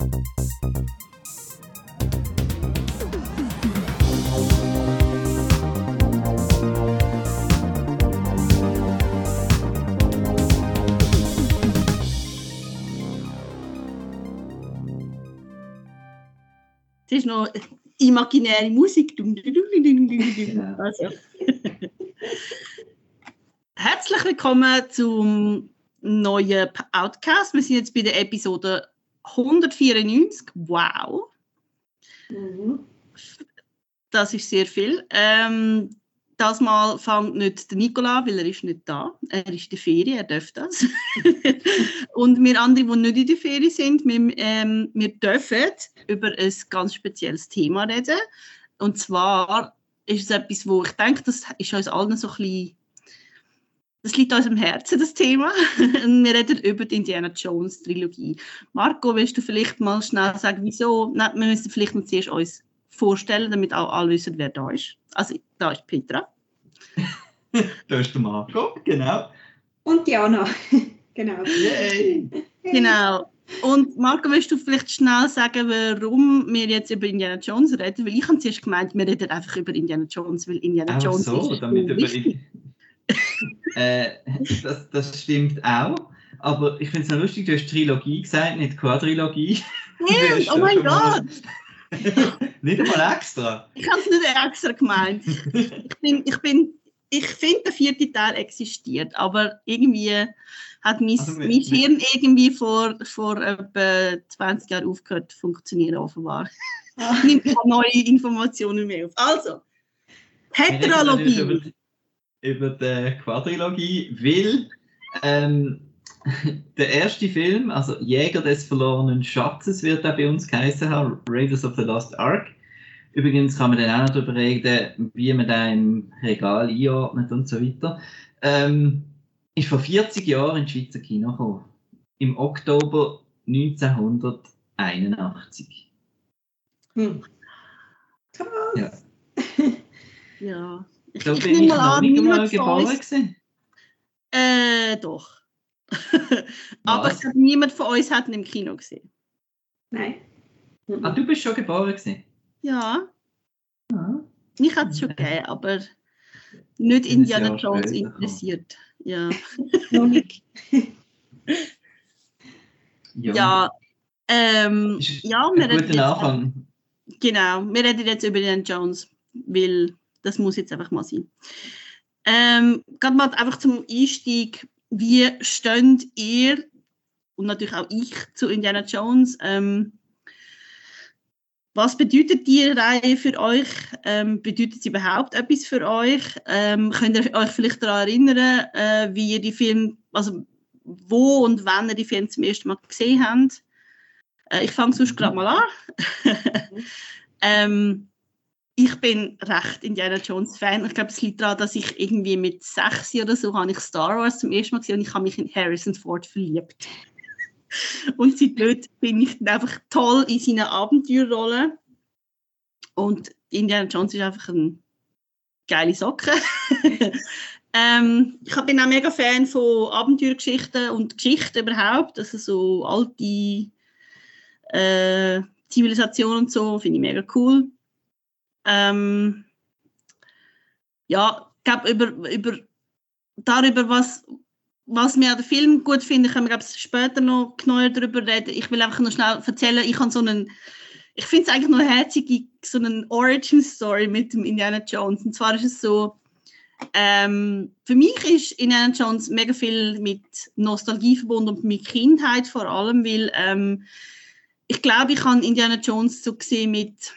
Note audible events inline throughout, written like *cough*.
Es ist noch imaginäre Musik. Also. Herzlich willkommen zum neuen Outcast. Wir sind jetzt bei der Episode 194. Wow. Mhm. Das ist sehr viel. Ähm, das Mal fängt nicht der Nicola, weil er ist nicht da. Er ist in der Ferien, er darf das. *laughs* und wir andere, die nicht in der Ferien sind, wir, ähm, wir dürfen über ein ganz spezielles Thema reden. Und zwar ist es etwas, wo ich denke, das ist uns allen so ein bisschen das liegt uns am Herzen, das Thema. *laughs* Und wir reden über die Indiana Jones Trilogie. Marco, willst du vielleicht mal schnell sagen, wieso? Nein, wir müssen vielleicht noch zuerst uns vorstellen, damit auch alle wissen, wer da ist. Also, da ist Petra. *laughs* da ist der Marco, genau. Und Diana. *laughs* genau. Yay! Genau. Und Marco, willst du vielleicht schnell sagen, warum wir jetzt über Indiana Jones reden? Weil ich habe zuerst gemeint, wir reden einfach über Indiana Jones, weil Indiana Auch Jones so, ist damit wichtig. *laughs* äh, das, das stimmt auch. Aber ich finde es noch lustig, du hast Trilogie gesagt, nicht Quadrilogie. Stimmt, *laughs* hast oh mein Gott! *laughs* nicht einmal extra. Ich habe es nicht extra gemeint. Ich, bin, ich, bin, ich finde, der vierte Teil existiert, aber irgendwie hat mein, Also wir- mein Hirn irgendwie vor, vor etwa 20 Jahren aufgehört zu funktionieren, offenbar. Ah. Nimmt keine neue Informationen mehr auf. Also, Heterologie. Über die Quadrilogie, weil ähm, *laughs* der erste Film, also Jäger des verlorenen Schatzes, wird er bei uns geheißen haben, Raiders of the Lost Ark. Übrigens kann man dann auch noch darüber reden, wie man da im Regal einordnet und so weiter. Ähm, ist vor 40 Jahren ins Schweizer Kino gekommen. Im Oktober 1981. Hm. Krass. Ja. *laughs* Ja. Ich, Da ich bin ich mal noch an, nicht einmal gewesen. Äh, doch. *laughs* Aber glaube, niemand von uns hat ihn im Kino gesehen. Nein. Mhm. Ah, du bist schon geboren gewesen? Ja, Ah. mich hat es schon gegeben, aber nicht Indiana Jones interessiert. Ja. *laughs* Nicht. *laughs* Ja, ähm, Ist ja, ein wir reden, jetzt, Anfang. genau, wir reden jetzt über Indiana Jones, weil das muss jetzt einfach mal sein. Ähm, Gerade mal einfach zum Einstieg, wie steht ihr und natürlich auch ich zu Indiana Jones? Ähm, was bedeutet die Reihe für euch? Ähm, bedeutet sie überhaupt etwas für euch? Ähm, könnt ihr euch vielleicht daran erinnern, äh, wie ihr die Film, also wo und wann ihr die Filme zum ersten Mal gesehen habt? Äh, ich fange sonst gerade mal an. *laughs* ähm, ich bin recht Indiana Jones Fan. Ich glaube, es liegt daran, dass ich irgendwie mit sechs oder so habe ich Star Wars zum ersten Mal gesehen und ich habe mich in Harrison Ford verliebt. *laughs* und seit dort bin ich einfach toll in seinen Abenteuerrollen. Und Indiana Jones ist einfach eine geile Socke. *laughs* ähm, ich bin auch mega Fan von Abenteuergeschichten und Geschichten überhaupt. Also so alte äh, Zivilisationen und so finde ich mega cool. Ähm, ja, ich glaube, über, über, darüber, was, was mir an dem Film gut finde, können wir glaub, später noch genauer darüber reden. Ich will einfach noch schnell erzählen, ich habe so einen, ich finde es eigentlich noch herzig, so eine Origin-Story mit dem Indiana Jones. Und zwar ist es so, ähm, für mich ist Indiana Jones mega viel mit Nostalgie verbunden und mit Kindheit vor allem, weil ähm, ich glaube, ich habe Indiana Jones so gesehen mit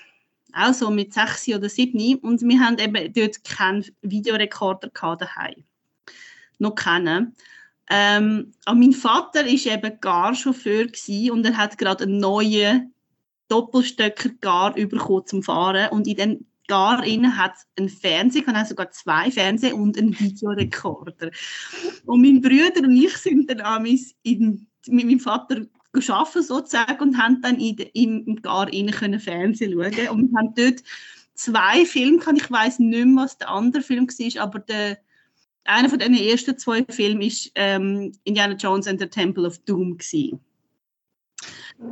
auch so mit sechs oder sieben und wir haben eben dort keinen Videorekorder daheim. Noch keinen. Ähm, aber mein Vater ist eben Garchauffeur und er hat gerade einen neuen Doppelstöcker Gar bekommen zum Fahren und in dem Gar innen hat einen Fernseher, kann sogar zwei Fernseher und einen Videorekorder. Und mein Bruder und ich sind dann amis mit meinem Vater arbeiten sozusagen und haben dann in, im, Gar innen können Fernsehen schauen und wir haben dort zwei Filme gehabt. ich weiß nicht mehr, was der andere Film war, aber der einer von den ersten zwei Filmen ist ähm, Indiana Jones and the Temple of Doom gewesen.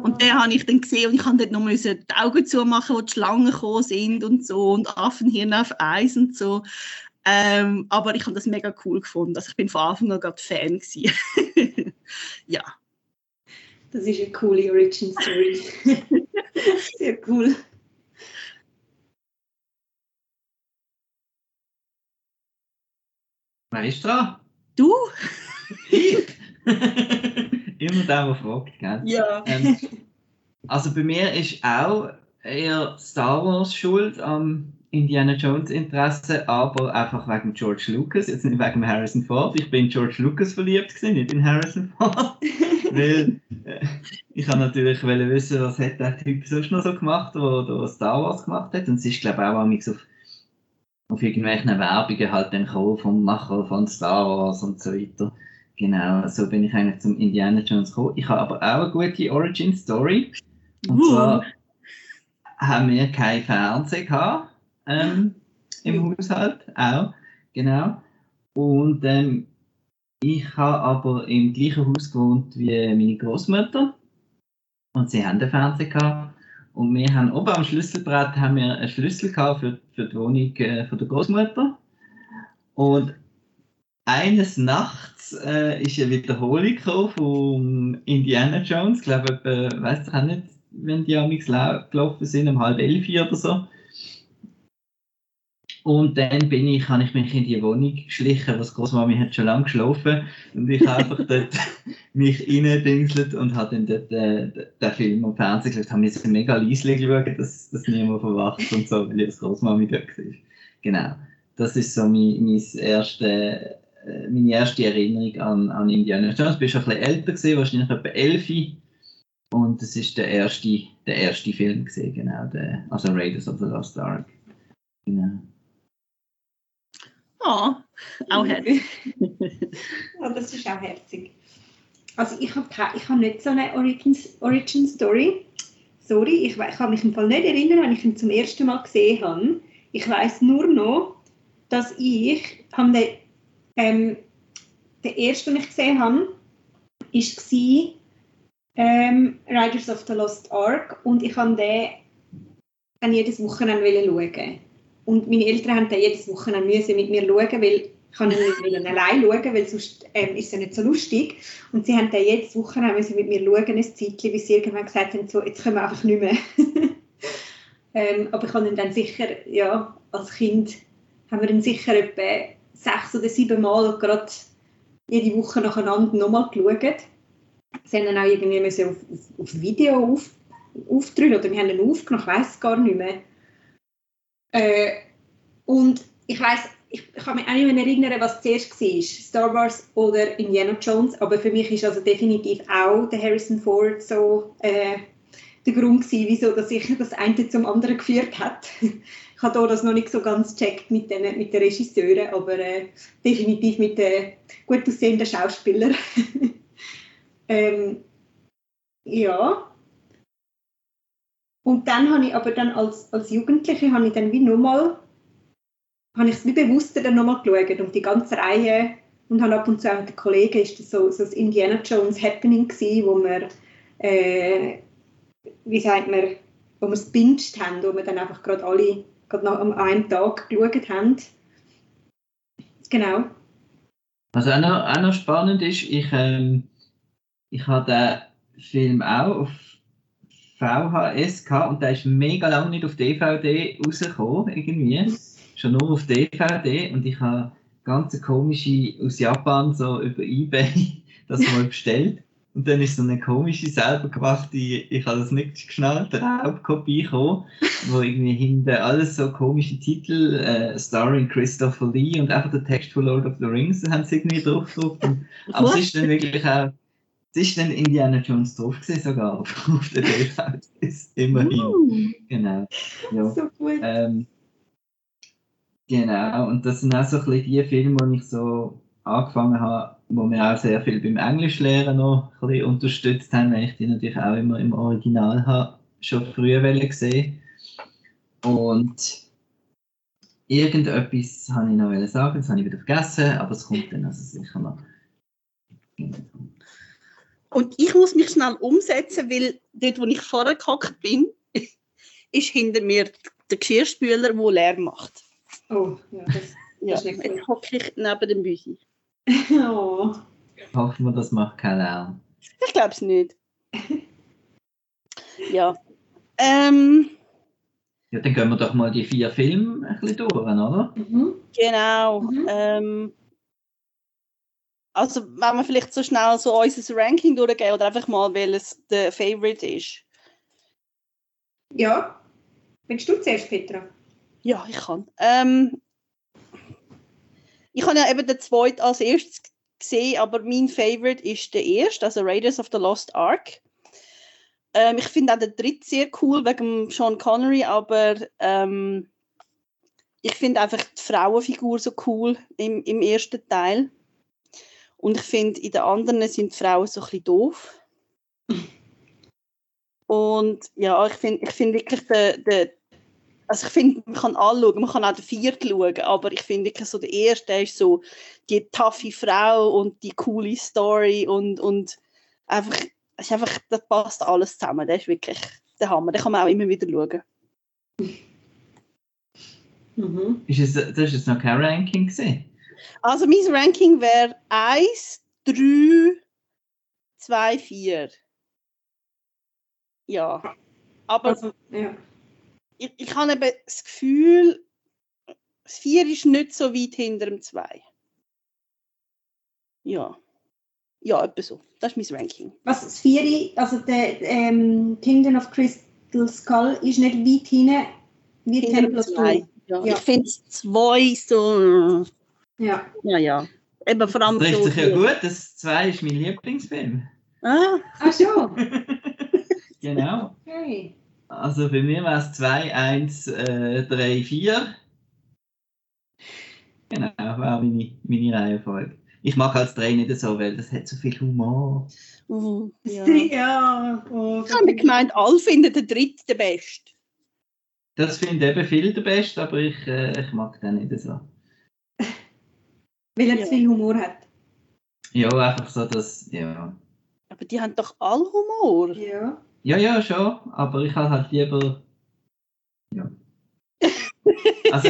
Und den habe ich dann gesehen und ich habe dort noch müssen die Augen zumachen, wo die Schlangen gekommen sind und so und Affenhirn auf Eis und so. Ähm, aber ich habe das mega cool gefunden. Also ich bin von Anfang an gerade Fan *laughs* ja. Das ist eine coole Origin Story. *laughs* Sehr cool. Wer ist dran? Du? Ich? *laughs* Immer der, der fragt, gell? Ja. Ähm, also bei mir ist auch eher Star Wars schuld am Indiana Jones Interesse, aber einfach wegen George Lucas, jetzt nicht wegen Harrison Ford. Ich bin in George Lucas verliebt gewesen, nicht in Harrison Ford. *laughs* Weil äh, ich habe natürlich wissen, was hat der Typ sonst noch so gemacht, der, der Star Wars gemacht hat. Und es ist, glaube ich, auch amigs auf, auf irgendwelchen Werbungen halt dann gekommen vom Macher von Star Wars und so weiter. Genau, so bin ich eigentlich zum Indiana Jones gekommen. Ich habe aber auch eine gute Origin Story. Und Uh. zwar haben wir kein Fernsehen gehabt, ähm, im Haushalt, auch, genau. Und ähm, ich habe aber im gleichen Haus gewohnt wie meine Großmutter und sie haben den Fernseher gehabt. Und wir haben oben am Schlüsselbrett haben wir einen Schlüssel gehabt für, für die Wohnung äh, von der Großmutter. Und eines Nachts äh, ist eine Wiederholung von Indiana Jones. Ich glaube, ich auch nicht, wenn die lau- gelaufen sind, um halb elf oder so. Und dann bin ich, habe ich mich in die Wohnung geschlichen, was Großmami hat schon lange geschlafen und ich habe einfach dort *laughs* mich reindingselt und habe dann dort äh, den Film am Fernsehen geschaut, habe mir mega leise schauen, dass, dass niemand verwacht und so, weil ich als Großmami dort war. Genau. Das ist so mein, mein erste, äh, meine erste Erinnerung an, an Indiana Jones. Ich bin schon ein bisschen älter gewesen, wahrscheinlich etwa 11. Und das ist der erste, der erste Film gewesen, genau, der, also Raiders of the Lost Ark. Genau. Oh, auch herzig. *laughs* Ja, das ist auch herzig. Also ich habe ich hab nicht so eine Origin, Origin Story. Sorry, ich, ich kann mich im Fall nicht erinnern, wenn ich ihn zum ersten Mal gesehen habe. Ich weiß nur noch, dass ich habe den, ähm, der erste, den ich gesehen habe, war ähm, Riders of the Lost Ark und ich habe den jedes Wochenende schauen. Und meine Eltern haben dann jedes Wochenende müssen mit mir schauen, weil ich kann nicht wollen allein schauen, weil sonst ähm, ist es ja nicht so lustig. Und sie haben dann jedes Wochenende mit mir schauen, ein Zeitchen, bis sie irgendwann gesagt haben, so, jetzt können wir einfach nicht mehr. *laughs* ähm, aber ich habe dann sicher, ja, als Kind haben wir ihn sicher etwa sechs oder sieben Mal gerade jede Woche nacheinander nochmal geschaut. Sie haben dann auch irgendwie auf, auf, auf Video auf, aufdrehen oder wir haben ihn aufgenommen, ich weiß gar nicht mehr. Äh, und ich weiß, ich, ich kann mich auch nicht mehr erinnern, was zuerst war, Star Wars oder Indiana Jones, aber für mich ist also definitiv auch der Harrison Ford so äh, der Grund gewesen, wieso dass ich *laughs* das eine zum anderen geführt hat. *laughs* ich habe da das noch nicht so ganz gecheckt mit den, mit den Regisseuren, aber äh, definitiv mit den gut aussehenden Schauspielern. *laughs* ähm, ja. Und dann habe ich aber dann als, als Jugendliche habe ich dann wie nochmal, habe ich es wie bewusster dann nochmal geschaut und die ganze Reihe und habe ab und zu auch mit den Kollegen, ist das so, so das Indiana Jones Happening gewesen, wo wir, äh, wie sagt man, wo wir es binged haben, wo wir dann einfach gerade alle gerade noch am einen Tag geschaut haben. Genau. Also auch noch, auch noch spannend ist, ich, ähm, ich habe den Film auch auf VHS gehabt und der ist mega lange nicht auf DVD rausgekommen, irgendwie. Schon nur auf DVD und ich habe ganz komische aus Japan so über Ebay *laughs* das mal bestellt. Und dann ist so eine komische, selber gemachte, ich habe das nicht geschnallt, Raubkopie gekommen, wo irgendwie hinten alles so komische Titel, äh, starring Christopher Lee und einfach der Text von Lord of the Rings, haben sie irgendwie drauf gedruckt. Aber es ist dann wirklich auch, es ist dann Indiana Jones drauf gewesen, sogar *laughs* auf, der DVDs, immerhin. Uh, Genau. Ja. So gut. Ähm, genau, und das sind auch so ein bisschen die Filme, die ich so angefangen habe, wo mir auch sehr viel beim Englischlernen noch ein bisschen unterstützt haben, weil ich die natürlich auch immer im Original habe, schon früher gesehen. Und irgendetwas habe ich noch sagen, das habe ich wieder vergessen, aber es kommt dann also sicher noch. Und ich muss mich schnell umsetzen, weil dort, wo ich vorher gehockt bin, *laughs* ist hinter mir der Geschirrspüler, der leer macht. Oh, ja, das, *laughs* Ja, ist nicht jetzt hocke ich neben dem Büsi. *laughs* oh. Hoffen wir, das macht keinen Lärm. Ich glaube es nicht. ja. Ähm, Ja, dann gehen wir doch mal die vier Filme ein bisschen durch, oder? Mhm. genau. Mhm. Ähm, also, wenn wir vielleicht so schnell so unser Ranking durchgehen oder einfach mal, welches der Favorite ist. Ja. Willst du zuerst, Petra? Ja, ich kann. Ähm, ich habe ja eben den zweiten als erstes gesehen, aber mein Favorite ist der erste, also Raiders of the Lost Ark. Ähm, ich finde auch den dritten sehr cool wegen Sean Connery, aber ähm, ich finde einfach die Frauenfigur so cool im, im ersten Teil. Und ich finde, in den anderen sind die Frauen so ein bisschen doof. Und ja, ich finde ich find wirklich den, den, also ich finde, man kann anschauen, man kann auch den vierten schauen, aber ich finde wirklich so der erste der ist so die taffe Frau und die coole Story und, und einfach, es ist einfach, das passt alles zusammen, der ist wirklich der Hammer, den kann man auch immer wieder schauen. Mhm. Ist es, das ist jetzt noch kein Ranking gesehen. Also mein Ranking wäre 1, 3, 2, 4. Ja. Aber Also, ja. ich, ich habe eben das Gefühl, das 4 ist nicht so weit hinter dem 2. Ja. Ja, etwa so. Das ist mein Ranking. Was das Vieri, also der ähm, Kingdom of Crystal Skull ist nicht weit hinten wie dem of 2. Doom. Ja. Ja. Ich finde es 2 so. Ja. Ja, ja. Eben vor allem Das trifft so. sich ja gut, das 2 ist mein Lieblingsfilm. Ah, Ach schon. *laughs* genau. Okay. Also bei mir war es 2, 1, äh, 3, 4. Genau, war meine, meine Reihenfolge. Ich mache als 3 nicht so, weil das hat so viel Humor. uh, ja. *laughs* Ja. oh, Ich habe gemeint, alle finden den dritten den besten. Das finde eben viele der Beste, aber ich, äh, ich mag den nicht so. Weil er Ja. zu viel Humor hat. Ja, einfach so, dass, ja. Aber die haben doch alle Humor. Ja. Ja, ja, schon, aber ich habe halt lieber. Ja. *laughs* Also,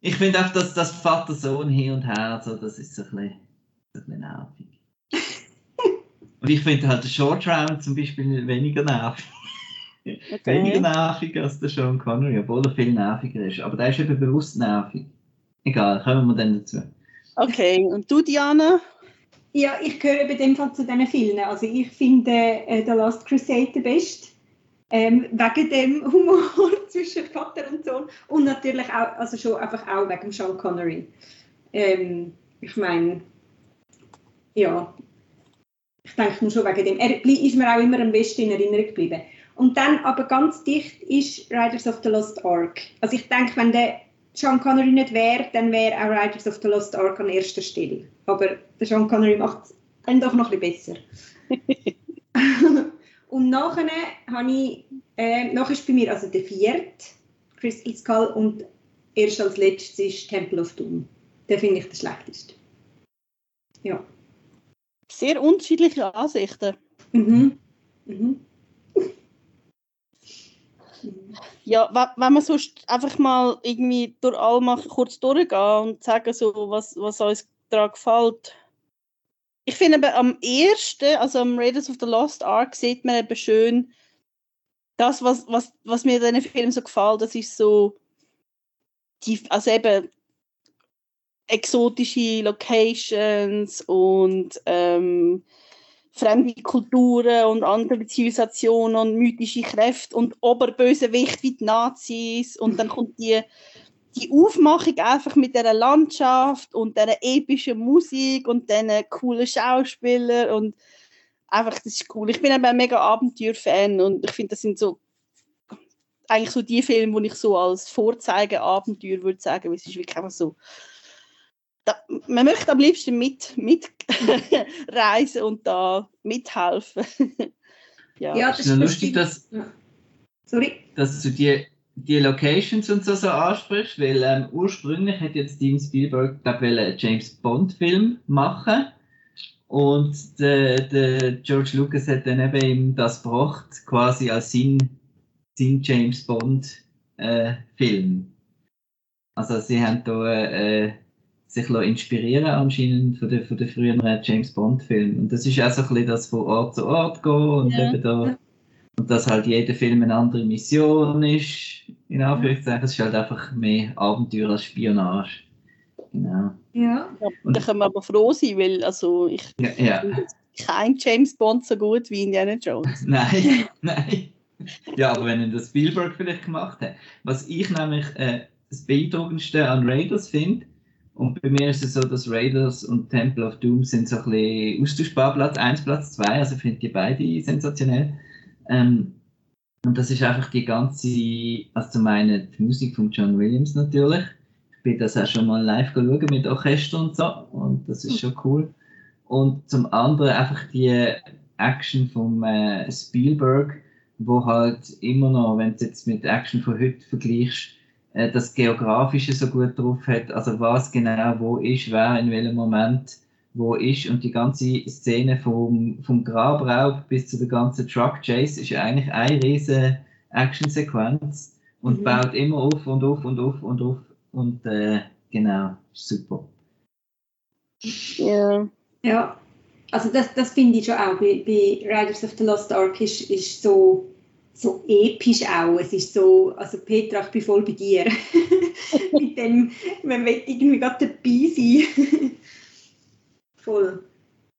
ich finde auch, dass das Vater-Sohn hin und her, so, das ist so ein bisschen, so ein bisschen nervig. *laughs* Und ich finde halt den Short Round zum Beispiel weniger nervig. Weniger Okay. nervig als der Sean Connery, obwohl er viel nerviger ist. Aber der ist eben bewusst nervig. Egal, kommen wir dann dazu. Okay, und du, Diana? Ja, ich gehöre bei dem Fall zu diesen Filmen. Also ich finde äh, The Last Crusade der beste. Ähm, wegen dem Humor *laughs* zwischen Vater und Sohn. Und natürlich auch, also schon einfach auch wegen Sean Connery. Ähm, ich meine, ja, ich denke schon wegen dem. Er ist mir auch immer am besten in Erinnerung geblieben. Und dann aber ganz dicht ist Riders of the Lost Ark. Also ich denke, wenn der Sean Connery nicht wäre, dann wäre auch Riders of the Lost Ark an erster Stelle. Aber der Sean Connery macht es dann doch noch ein bisschen besser. *laughs* und nachher habe ich, äh, nachher ist bei mir also der vierte, Crystal Skull, und erst als letztes ist Temple of Doom. Den finde ich der schlechteste. Ja. Sehr unterschiedliche Ansichten. Mhm. Mhm. Ja, we- wenn wir sonst einfach mal irgendwie durch mal kurz durchgehen und sagen, so, was, was uns daran gefällt. Ich finde eben am ersten, also am Raiders of the Lost Ark, sieht man eben schön, das, was, was, was mir in diesem Film so gefällt, das ist so, die, also eben exotische Locations und ähm, fremde Kulturen und andere Zivilisationen und mythische Kräfte und Oberbösewicht wie die Nazis und dann kommt die, die Aufmachung einfach mit der Landschaft und der epischen Musik und den coolen Schauspielern und einfach, das ist cool. Ich bin eben ein mega Abenteuer-Fan und ich finde, das sind so eigentlich so die Filme, die ich so als Vorzeigeabenteuer würde sagen, weil es ist wirklich einfach so man möchte am liebsten mit, mit *laughs* reisen und da mithelfen. *laughs* ja. Ja, Es ist noch lustig, dass, Sorry. dass du die, die Locations und so, so ansprichst, weil ähm, ursprünglich hätte jetzt Steven Spielberg einen James Bond Film machen Und der, der George Lucas hat dann eben ihm das gebracht, quasi als sein, sein James Bond äh, Film. Also sie haben da äh, sich inspirieren anscheinend von den, von den früheren James Bond Filmen. Und das ist auch so ein bisschen das von Ort zu Ort gehen und Ja. eben da und dass halt jeder Film eine andere Mission ist, in Anführungszeichen, es ist halt einfach mehr Abenteuer als Spionage. Genau. Ja. Ja, da können wir aber froh sein, weil also ich Ja, ja. kein James Bond so gut wie Indiana Jones. *laughs* Nein, *laughs* nein. Ja, aber wenn ihn das Spielberg vielleicht gemacht hat. Was ich nämlich äh, das beeindruckendste an Raiders finde, und bei mir ist es so, dass Raiders und Temple of Doom sind so ein bisschen austauschbar, Platz 1, Platz 2, also ich finde die beide sensationell. Ähm, und das ist einfach die ganze, also zum einen die Musik von John Williams natürlich. Ich bin das auch schon mal live schauen mit Orchester und so, und das ist schon cool. Und zum anderen einfach die Action vom äh, Spielberg, wo halt immer noch, wenn du jetzt mit Action von heute vergleichst, äh, das Geografische so gut drauf hat, also was genau wo ist, wer in welchem Moment wo ist und die ganze Szene vom, vom Grabraub bis zu der ganzen Truck Chase ist ja eigentlich eine riesige Actionsequenz und Mhm. baut immer auf und auf und auf und auf und äh, genau, ist super. Ja. Ja, also das, das finde ich schon auch bei, bei Riders of the Lost Ark ist, ist so, so episch auch. Es ist so, also Petra, ich bin voll bei dir. *laughs* Mit dem, man will irgendwie gerade dabei sein. *laughs* voll.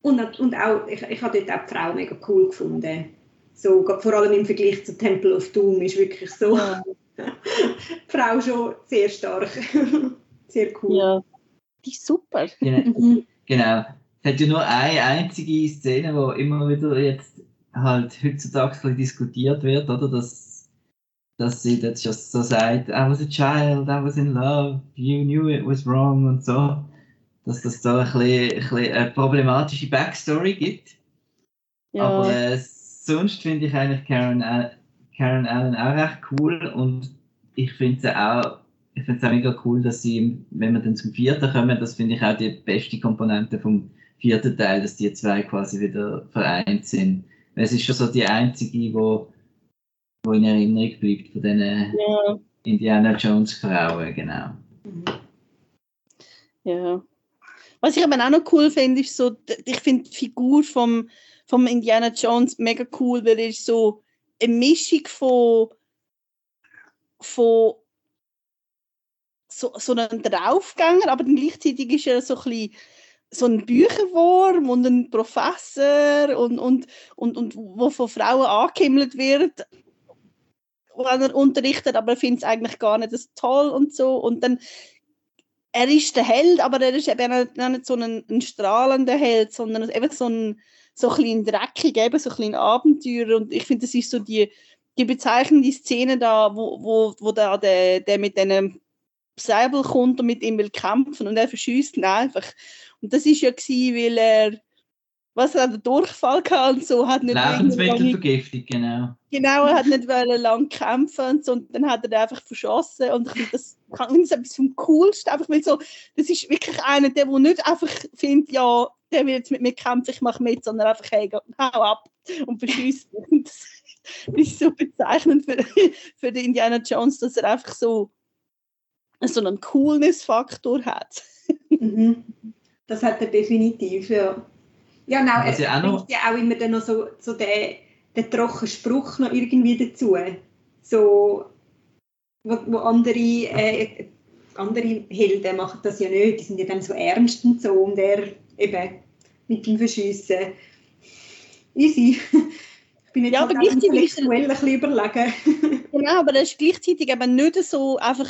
Und, und auch, ich, ich habe dort auch die Frau mega cool gefunden. So, vor allem im Vergleich zu Temple of Doom ist wirklich so, Ja. *laughs* die Frau schon sehr stark. sehr cool. ja. Die ist super. Genau. Mhm. Genau. Es hat ja nur eine einzige Szene, wo immer wieder jetzt halt heutzutage diskutiert wird, oder? Dass, dass sie jetzt just so sagt, I was a child, I was in love, you knew it was wrong und so. Dass das da ein bisschen, ein bisschen eine problematische Backstory gibt. Ja. Aber äh, sonst finde ich eigentlich Karen, Karen Allen auch recht cool und ich finde sie auch, ich finde es auch mega cool, dass sie, wenn wir dann zum vierten kommen, das finde ich auch die beste Komponente vom vierten Teil, dass die zwei quasi wieder vereint sind. Es ist schon so die einzige, wo, wo in Erinnerung bleibt von diesen ja. Indiana Jones Frauen, genau. Mhm. Ja. Was ich aber auch noch cool finde, ist so, ich finde die Figur vom, vom Indiana Jones mega cool, weil er ist so eine Mischung von, von so, so einem Draufgänger, aber gleichzeitig ist er so ein bisschen so ein Bücherwurm und ein Professor und, und, und, und wo von Frauen angehimmelt wird, wenn er unterrichtet, aber er findet es eigentlich gar nicht so toll und so. Und dann er ist der Held, aber er ist eben nicht- nicht so ein, ein strahlender Held, sondern eben so ein, so ein dreckig, eben so ein bisschen Abenteuer. Und ich finde, das ist so die, die bezeichnende Szene da, wo, wo, wo da der, der mit einem Säbel kommt und mit ihm will kämpfen und er verschießt ihn einfach. Und das ist ja gewesen, weil er, was er hat einen Durchfall gehabt und so, hat nicht Lebensmittelvergiftung, genau. Genau, er hat nicht wollen lang kämpfen und so, und dann hat er den einfach verschossen und ich finde das, ich finde das etwas vom Coolsten, einfach weil so, das ist wirklich einer, der, der nicht einfach findet, ja, der will jetzt mit mir kämpfen, ich mache mit, sondern einfach, hey, hau ab und verschießt Das *laughs* ist so bezeichnend für, für den Indiana Jones, dass er einfach so, so einen Coolness-Faktor hat. Mhm. Das hat er definitiv, ja. Ja, genau, er ja auch noch- ja auch immer dann noch so, so den, den trockenen Spruch noch irgendwie dazu. So, wo, wo andere, äh, andere Helden machen das ja nicht, die sind ja dann so ernst und so und er eben mit dem Verschiessen. Easy. Ich bin jetzt Ja, aber gleichzeitig ein bisschen überlegen. Genau, aber er ist gleichzeitig eben nicht so einfach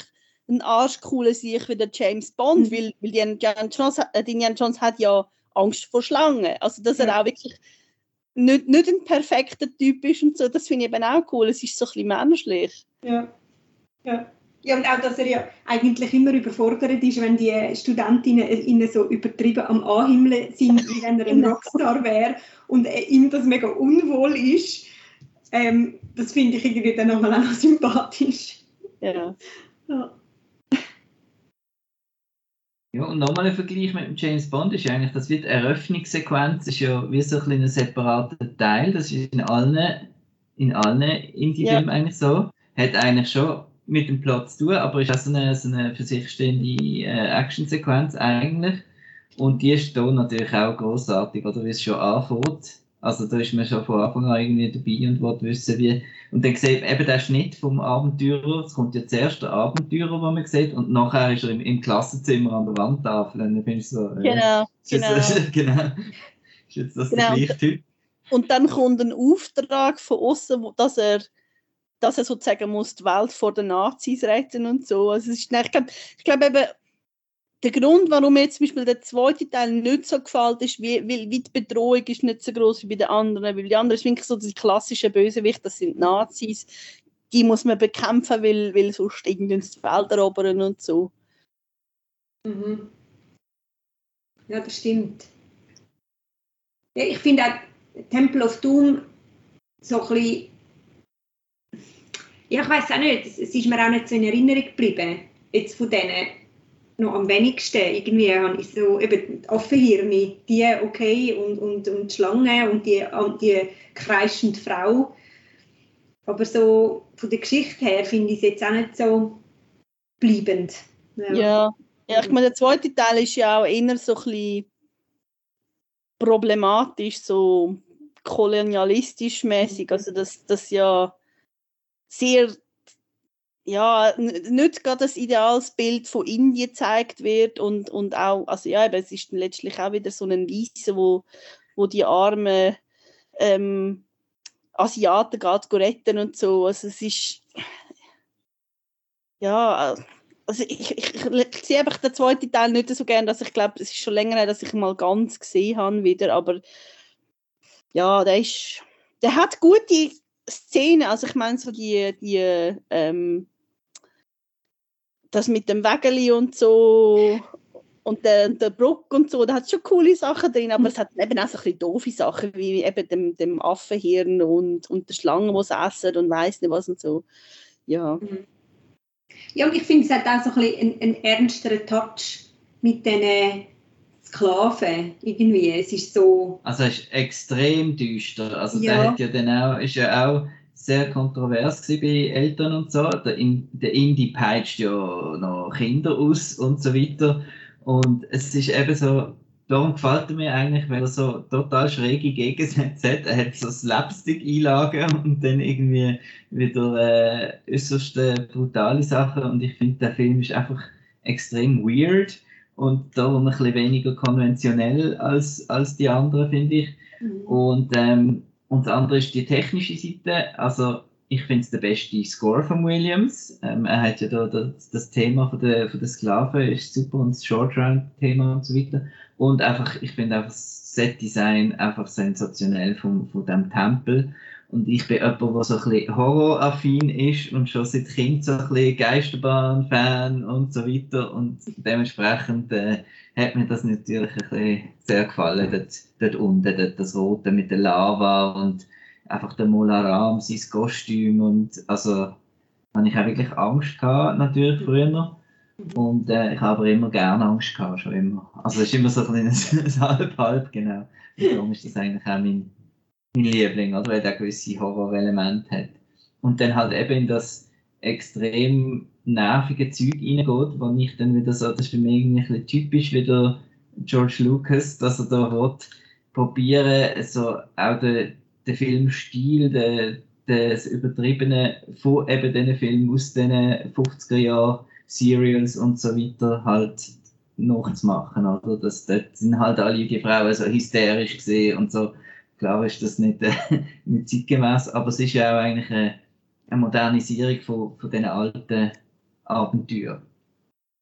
ein arschcooler Sieg wie der James Bond, Mhm. weil, weil die Indiana Jones, hat- äh, Indiana Jones hat ja Angst vor Schlangen. Also, dass er Ja. auch wirklich nicht, nicht ein perfekter Typ ist und so, das finde ich eben auch cool. Es ist so ein bisschen menschlich. Ja. ja. Ja, und auch, dass er ja eigentlich immer überfordert ist, wenn die Studentinnen ihn so übertrieben am Anhimmeln sind, wie wenn er ein *laughs* Genau. Rockstar wäre und ihm das mega unwohl ist. Ähm, das finde ich irgendwie dann nochmal auch noch sympathisch. Ja. Ja. Ja, und nochmal ein Vergleich mit dem James Bond ist eigentlich, das wird Eröffnungssequenz, ist ja wie so ein kleiner separater Teil, das ist in allen, in allen Indie-Filmen ja. eigentlich so. Hat eigentlich schon mit dem Plot zu tun, aber ist auch so eine, so eine für sich stehende äh, Actionsequenz eigentlich. Und die ist hier natürlich auch großartig, oder wie es schon anfängt. Also da ist man schon von Anfang an irgendwie dabei und will wissen, wie. Und dann sieht eben der Schnitt vom Abenteurer, es kommt ja zuerst der Abenteurer, den man sieht, und nachher ist er im, im Klassenzimmer an der Wandtafel. Und dann bin ich so. Äh, genau, genau. Jetzt, *laughs* genau. Ist jetzt das genau. der gleiche Typ? Und dann kommt ein Auftrag von außen, dass er dass er sozusagen muss die Welt vor den Nazis retten und so. Also es ist, ich glaube ich glaub eben, der Grund, warum mir zum Beispiel der zweite Teil nicht so gefällt, ist, weil, wie die Bedrohung ist nicht so groß wie bei den anderen. Weil die anderen sind wirklich so die klassischen Bösewichte, das sind Nazis. Die muss man bekämpfen, weil, weil sonst irgendwie die Welt erobern und so. Mhm. Ja, das stimmt. Ja, ich finde auch Temple of Doom so ein bisschen. Ja, ich weiß auch nicht, es ist mir auch nicht so in Erinnerung geblieben, jetzt von denen noch am wenigsten. Irgendwie habe ich so eben Affenhirne, die okay und, und, und die Schlange und die, die kreischende Frau. Aber so von der Geschichte her finde ich es jetzt auch nicht so bleibend. Ja. ja. ja, ich meine, der zweite Teil ist ja auch eher so ein bisschen problematisch, so kolonialistisch mäßig. Also, dass das ja sehr ja, nicht gerade das Idealsbild von Indien gezeigt wird und, und auch, also ja, aber es ist letztlich auch wieder so ein Weiße, wo, wo die armen ähm, Asiaten geht retten und so. Also es ist, ja, also ich, ich, ich, ich sehe einfach den zweiten Teil nicht so gern, dass ich glaube, es ist schon länger her, dass ich mal ganz gesehen habe wieder, aber ja, der ist, der hat gute Szenen, also ich meine so die, die ähm, das mit dem Wägeli und so und der, der Bruck und so, da hat schon coole Sachen drin, aber es hat eben auch so ein bisschen doofe Sachen, wie eben dem, dem Affenhirn und, und der Schlange, die es essen und weiss nicht was und so. Ja. Mhm. Ja, und ich finde, es hat auch so ein bisschen einen, einen ernsteren Touch mit diesen Sklaven irgendwie. Es ist so... Also es ist extrem düster. Also ja. der hat ja dann auch, ist ja auch sehr kontrovers bei Eltern und so. Der, In, der Indie peitscht ja noch Kinder aus und so weiter. Und es ist eben so, darum gefällt er mir eigentlich, weil er so total schräge Gegensätze hat. Er hat so Slapstick-Einlagen und dann irgendwie wieder äh, äußerst brutale Sachen. Und ich finde, der Film ist einfach extrem weird und darum ein bisschen weniger konventionell als, als die anderen, finde ich. Mhm. Und ähm, und das andere ist die technische Seite. Also ich finde es der beste Score von Williams. Ähm, er hat ja da das, das Thema von der, von der Sklaven ist super und das Short Round Thema und so weiter. Und einfach, ich finde einfach das Set Design einfach sensationell von, von dem Tempel. Und ich bin jemand, der so ein bisschen horroraffin ist und schon seit Kind so ein bisschen Geisterbahn-Fan und so weiter. Und dementsprechend äh, hat mir das natürlich ein bisschen sehr gefallen, dort, dort unten, dort das Rote mit der Lava und einfach der Molaram, sein Kostüm und also habe ich auch wirklich Angst gehabt, natürlich früher. Und äh, ich habe aber immer gerne Angst gehabt, schon immer. Also es ist immer so ein kleines *laughs* halb-halb, genau. Darum ist das eigentlich auch mein mein Liebling, oder? Weil der gewisse Horrorelement hat. Und dann halt eben in das extrem nervige Zeug reingeht, wo ich dann wieder so, das ist für mich irgendwie ein bisschen typisch wieder George Lucas, dass er da will probieren, so auch den, den Filmstil, den, das Übertriebene von eben diesen Filmen aus den 50er Jahren, Serials und so weiter halt nachzumachen, oder? Das, dort sind halt alle die Frauen so hysterisch gesehen und so Klar ist das nicht, äh, *laughs* nicht zeitgemäß, aber es ist ja auch eigentlich eine, eine Modernisierung von, von diesen alten Abenteuern.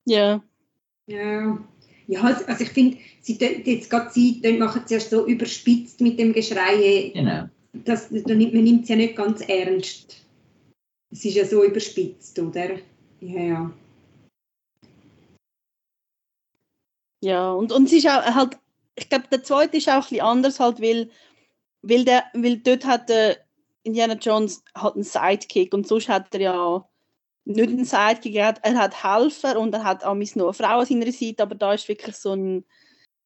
Ja. Ja. Ja, also, also ich finde, sie jetzt gerade sie machen es ja so überspitzt mit dem Geschrei. Genau. Das, man nimmt es ja nicht ganz ernst. Es ist ja so überspitzt, oder? Ja, ja. Ja, und, und es ist auch halt, ich glaube, der zweite ist auch ein bisschen anders, halt, weil weil, der, weil dort hat der Indiana Jones halt einen Sidekick und sonst hat er ja nicht einen Sidekick, er hat, er hat Helfer und er hat auch noch eine Frau an seiner Seite, aber da ist wirklich so ein,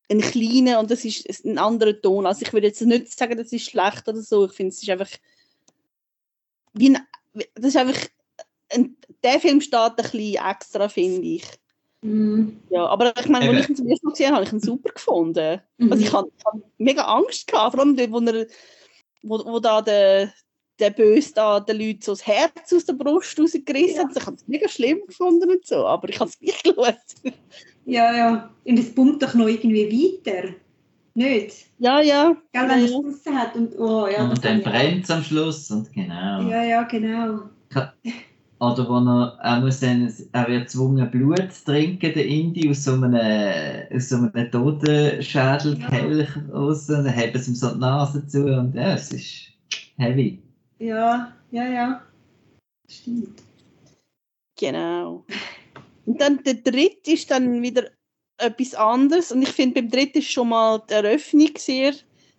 ein kleiner und das ist ein anderer Ton. Also ich würde jetzt nicht sagen, das ist schlecht oder so, ich finde, es ist einfach wie ein, das ist einfach ein, der Film steht ein bisschen extra, finde ich. Mhm. Ja, aber ich meine, als ich ihn zum ersten Mal gesehen habe, habe ich ihn super gefunden. Mhm. Also ich habe hab mega Angst gehabt, vor allem dort, wo, er, wo, wo da der, der Böse da den Leuten so das Herz aus der Brust rausgerissen hat. Ich habe es mega schlimm gefunden und so, aber ich habe es gleich *laughs* geschaut. Ja, ja. Und es pumpt doch noch irgendwie weiter. Nicht? Ja, ja. Gell, wenn ja, er es ja. hat und oh ja. und dann brennt es am Schluss und genau. Ja, ja, genau. Oder wo er, er muss dann, er wird gezwungen Blut zu trinken, der Indi, aus so einem, aus so einem Totenschädelkelch raus und dann haben sie ihm so die Nase zu und ja, es ist heavy. Ja, ja, ja. Stimmt. Genau. Und dann der dritte ist dann wieder etwas anderes. Und ich finde, beim dritten ist schon mal die Eröffnung sehr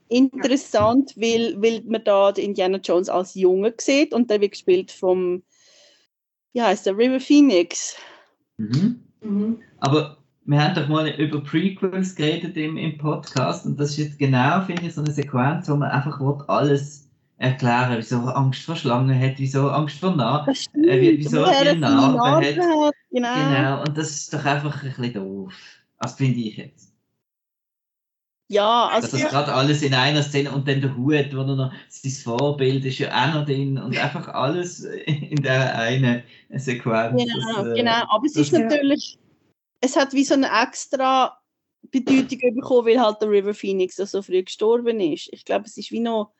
interessant, weil, weil man da den Indiana Jones als Junge sieht und der wird gespielt vom, ja, heißt der River Phoenix. Mhm. Mhm. Aber wir haben doch mal über Prequels geredet im, im Podcast und das ist jetzt genau, finde ich, so eine Sequenz, wo man einfach alles erklären wieso er Angst vor Schlangen hat, wieso er Angst vor stimmt. Äh, wie- wieso er Narben Narben hat. hat. Genau. Genau, und das ist doch einfach ein bisschen doof. Das finde ich jetzt. Ja, Dass also das gerade alles in einer Szene und dann der Hut, wo er noch, sein Vorbild ist ja auch noch drin und einfach alles in der einen Sequenz. Genau, das, äh, genau. Aber es das- ist natürlich, es hat wie so eine extra Bedeutung bekommen, weil halt der River Phoenix so früh gestorben ist. Ich glaube, es ist wie noch,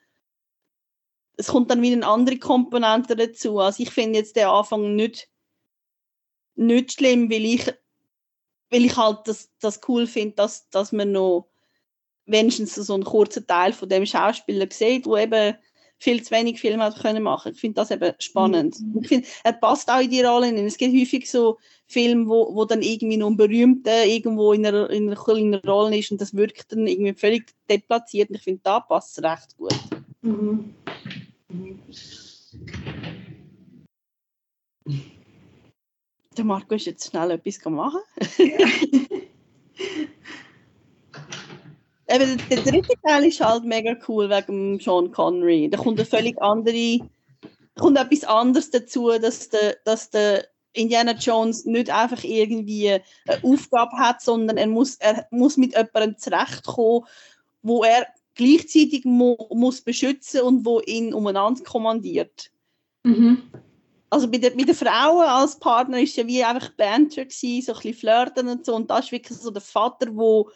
es kommt dann wieder eine andere Komponente dazu. Also ich finde jetzt den Anfang nicht, nicht schlimm, weil ich, weil ich halt das, das cool finde, dass, dass man noch wenigstens so einen kurzen Teil von dem Schauspieler sieht, wo eben viel zu wenig Film hat können machen. Ich finde das eben spannend. Mhm. Ich finde, er passt auch in die Rolle. rein. Es gibt häufig so Filme, wo, wo dann irgendwie noch ein Berühmter irgendwo in einer, in einer kleinen Rolle ist und das wirkt dann irgendwie völlig deplatziert. Und ich finde, da passt es recht gut. Mhm. Mhm. Der Marco ist jetzt schnell etwas machen. *laughs* *laughs* Eben, der der dritte Teil ist halt mega cool wegen Sean Connery. Da kommt eine völlig andere, da kommt etwas anderes dazu, dass der, dass der Indiana Jones nicht einfach irgendwie eine Aufgabe hat, sondern er muss, er muss mit jemandem zurechtkommen, wo er gleichzeitig mu muss beschützen und wo ihn umeinander kommandiert. Mhm. Also bei, der, bei den Frauen als Partner ist ja wie einfach Banter gewesen, so ein bisschen flirten und so. Und da ist wirklich so der Vater, wo,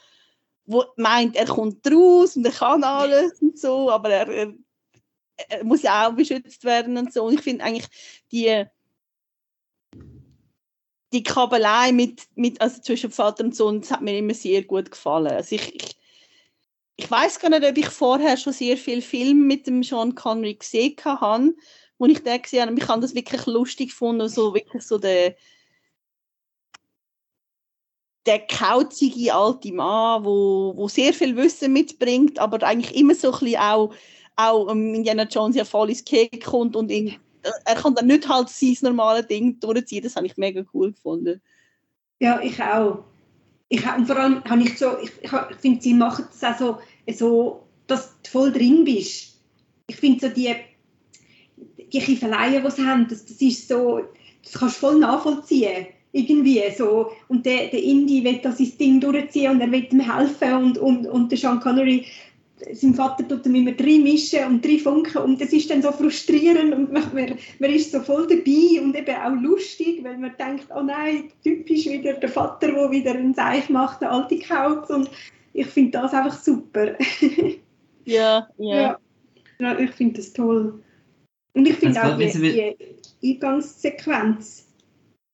wo meint, er kommt raus und er kann alles und so, aber er, er, er muss ja auch beschützt werden und so. Und ich finde eigentlich die, die Kabelei mit, mit, also zwischen Vater und Sohn, das hat mir immer sehr gut gefallen. Also ich, ich, ich weiß gar nicht, ob ich vorher schon sehr viel Film mit dem Sean Connery gesehen habe, wo ich den gesehen habe. Ich habe das wirklich lustig gefunden, so wirklich so der der kauzige alte Mann, wo, wo sehr viel Wissen mitbringt, aber eigentlich immer so ein bisschen auch, auch ähm, Indiana Jones ja voll ins Keg kommt und ihn, er kann dann nicht halt sein normales Ding durchziehen. Das habe ich mega cool gefunden. Ja, ich auch. Ich, und vor allem habe ich so, ich, ich, ich finde, sie machen das auch so, so, dass du voll drin bist. Ich finde so die, die Kiffeleien, die sie haben, das, das ist so, das kannst du voll nachvollziehen. Irgendwie so. Und der, der Indy will da sein Ding durchziehen und er will ihm helfen und, und, und der Sean Connery, sein Vater tut ihm immer drei mischen und drei funken und das ist dann so frustrierend und man, man, man ist so voll dabei und eben auch lustig, weil man denkt, oh nein, typisch wieder der Vater, der wieder einen Seich macht, der alte Kauz und ich finde das einfach super. *laughs* Ja, ja. Ja, ja ich finde das toll. Und ich finde auch die, die Eingangssequenz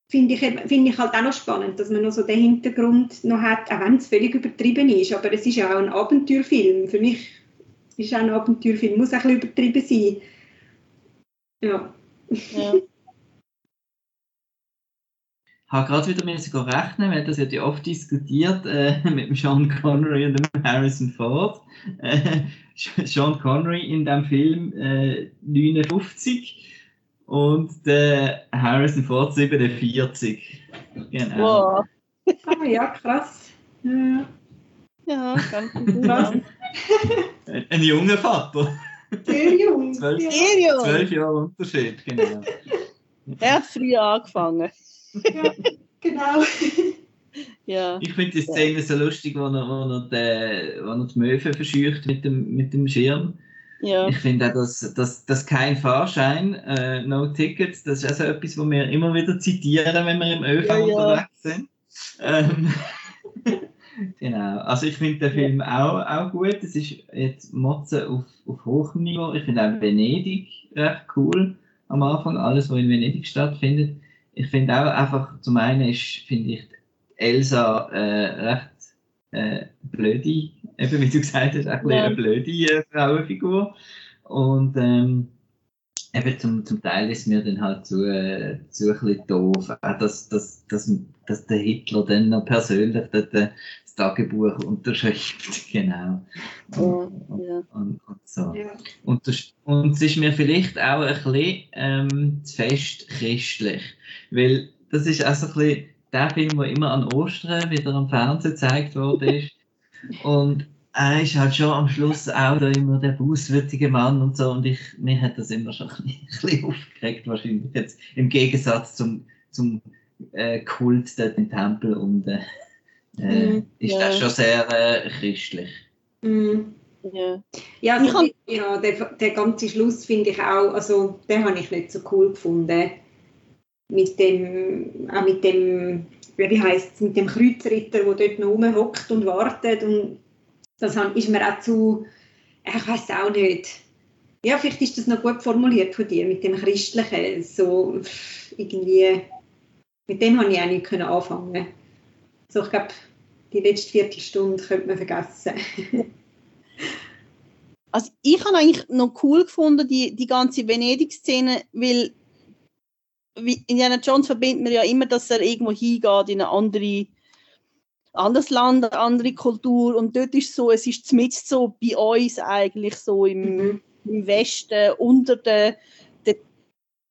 finde ich, finde ich halt auch noch spannend, dass man noch so den Hintergrund noch hat, auch wenn es völlig übertrieben ist. Aber es ist ja auch ein Abenteuerfilm. Für mich ist auch ein Abenteuerfilm, muss auch ein bisschen übertrieben sein. Ja. ja. Ich habe gerade wieder müssen gehen rechnen, weil das wird ja oft diskutiert äh, mit dem Sean Connery und dem Harrison Ford. Äh, Sean Connery in dem Film äh, 59 und der Harrison Ford 47. Genau. Wow. Ah ja, krass. Ja. Ja, ganz Krass. Ein, ein junger Vater. Sehr jung. Zwölf-. Serio? Zwölf Jahre Unterschied, genau. Er hat früh angefangen. Ja, genau. Ja. Ich finde die Szene so lustig, wo er, wo er, die, wo er die Möwe verscheucht mit dem, mit dem Schirm. Ja. Ich finde auch, dass, dass, dass kein Fahrschein, äh, no tickets, das ist also etwas, was wir immer wieder zitieren, wenn wir im ÖV Ja, ja. unterwegs sind. Ähm, *laughs* genau. Also ich finde den Film auch, auch gut. Es ist jetzt Motze auf, auf hohem Niveau. Ich finde auch Venedig recht cool am Anfang, alles, was in Venedig stattfindet. Ich finde auch einfach, zum einen ist, finde ich, Elsa äh, recht äh, blöde, eben wie du gesagt hast, ein bisschen Ja. eine blöde äh, Frauenfigur. Und ähm, eben zum, zum Teil ist mir dann halt zu, äh, zu ein bisschen doof, auch dass, dass, dass, dass der Hitler dann noch persönlich dort, äh, das Tagebuch unterschreibt. *laughs* Genau. Ja, ja. Und, und so. Ja. Und, das, und es ist mir vielleicht auch ein bisschen ähm, zu fest christlich. Weil das ist auch so ein bisschen der Film, der immer an Ostern wieder am Fernsehen gezeigt wurde. *laughs* und er ist halt schon am Schluss auch da immer der bußwürdige Mann und so. Und ich, mir hat das immer schon *laughs* ein bisschen, aufgeregt, wahrscheinlich jetzt im Gegensatz zum, zum äh, Kult dort im Tempel. Und äh, äh, Mhm, ist ja. das schon sehr äh, christlich. Mhm. ja. Ja, also, ja der, der ganze Schluss finde ich auch, also den habe ich nicht so cool gefunden. Mit dem, auch mit dem, wie heißt mit dem Kreuzritter, der dort noch rumhockt und wartet. Und das ist mir auch zu, ich weiß auch nicht. Ja, vielleicht ist das noch gut formuliert von dir, mit dem Christlichen. So irgendwie, mit dem habe ich auch nicht anfangen. So, ich glaube, die letzte Viertelstunde könnte man vergessen. *laughs* Also ich habe eigentlich noch cool gefunden, die, die ganze Venedig-Szene, weil Indiana Jones verbindet man ja immer, dass er irgendwo hingeht in ein andere, anderes Land, eine andere Kultur und dort ist so, es ist zumindest so bei uns eigentlich so im, Mhm. im Westen, unter der, der,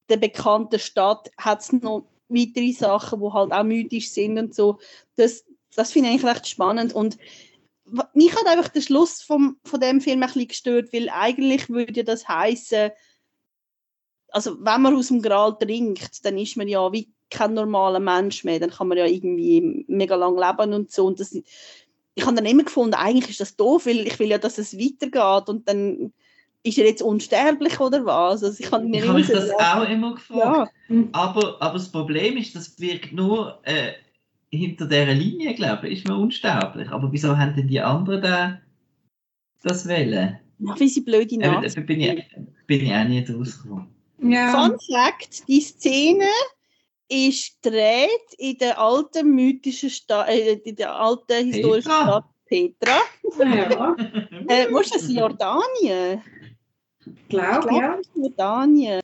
der bekannten Stadt, hat es noch weitere Sachen, die halt auch mythisch sind und so. Das, das finde ich eigentlich recht spannend und mich hat einfach der Schluss vom, von dem Film ein bisschen gestört, weil eigentlich würde das heißen, also wenn man aus dem Gral trinkt, dann ist man ja wie kein normaler Mensch mehr, dann kann man ja irgendwie mega lang leben und so und das, ich habe dann immer gefunden, eigentlich ist das doof, weil ich will ja, dass es weitergeht und dann ist er jetzt unsterblich oder was? Also ich Ich mir habe mich immer das so- auch immer gefragt. ja, Aber, aber das Problem ist, das wirkt nur äh, hinter dieser Linie, glaube ich, ist man unsterblich. Aber wieso haben denn die anderen da das wählen? ja, wie sie blöde Äh, Nazis da bin ich, bin ich auch nie draus gekommen. Ja. Fun Fact: Die Szene ist gedreht in der alten mythischen Stadt, äh, in der alten historischen Petra. Stadt Petra. Ja, *laughs* Äh, wo ist das? Jordanien? ich glaube, glaub- ja. Jordanien.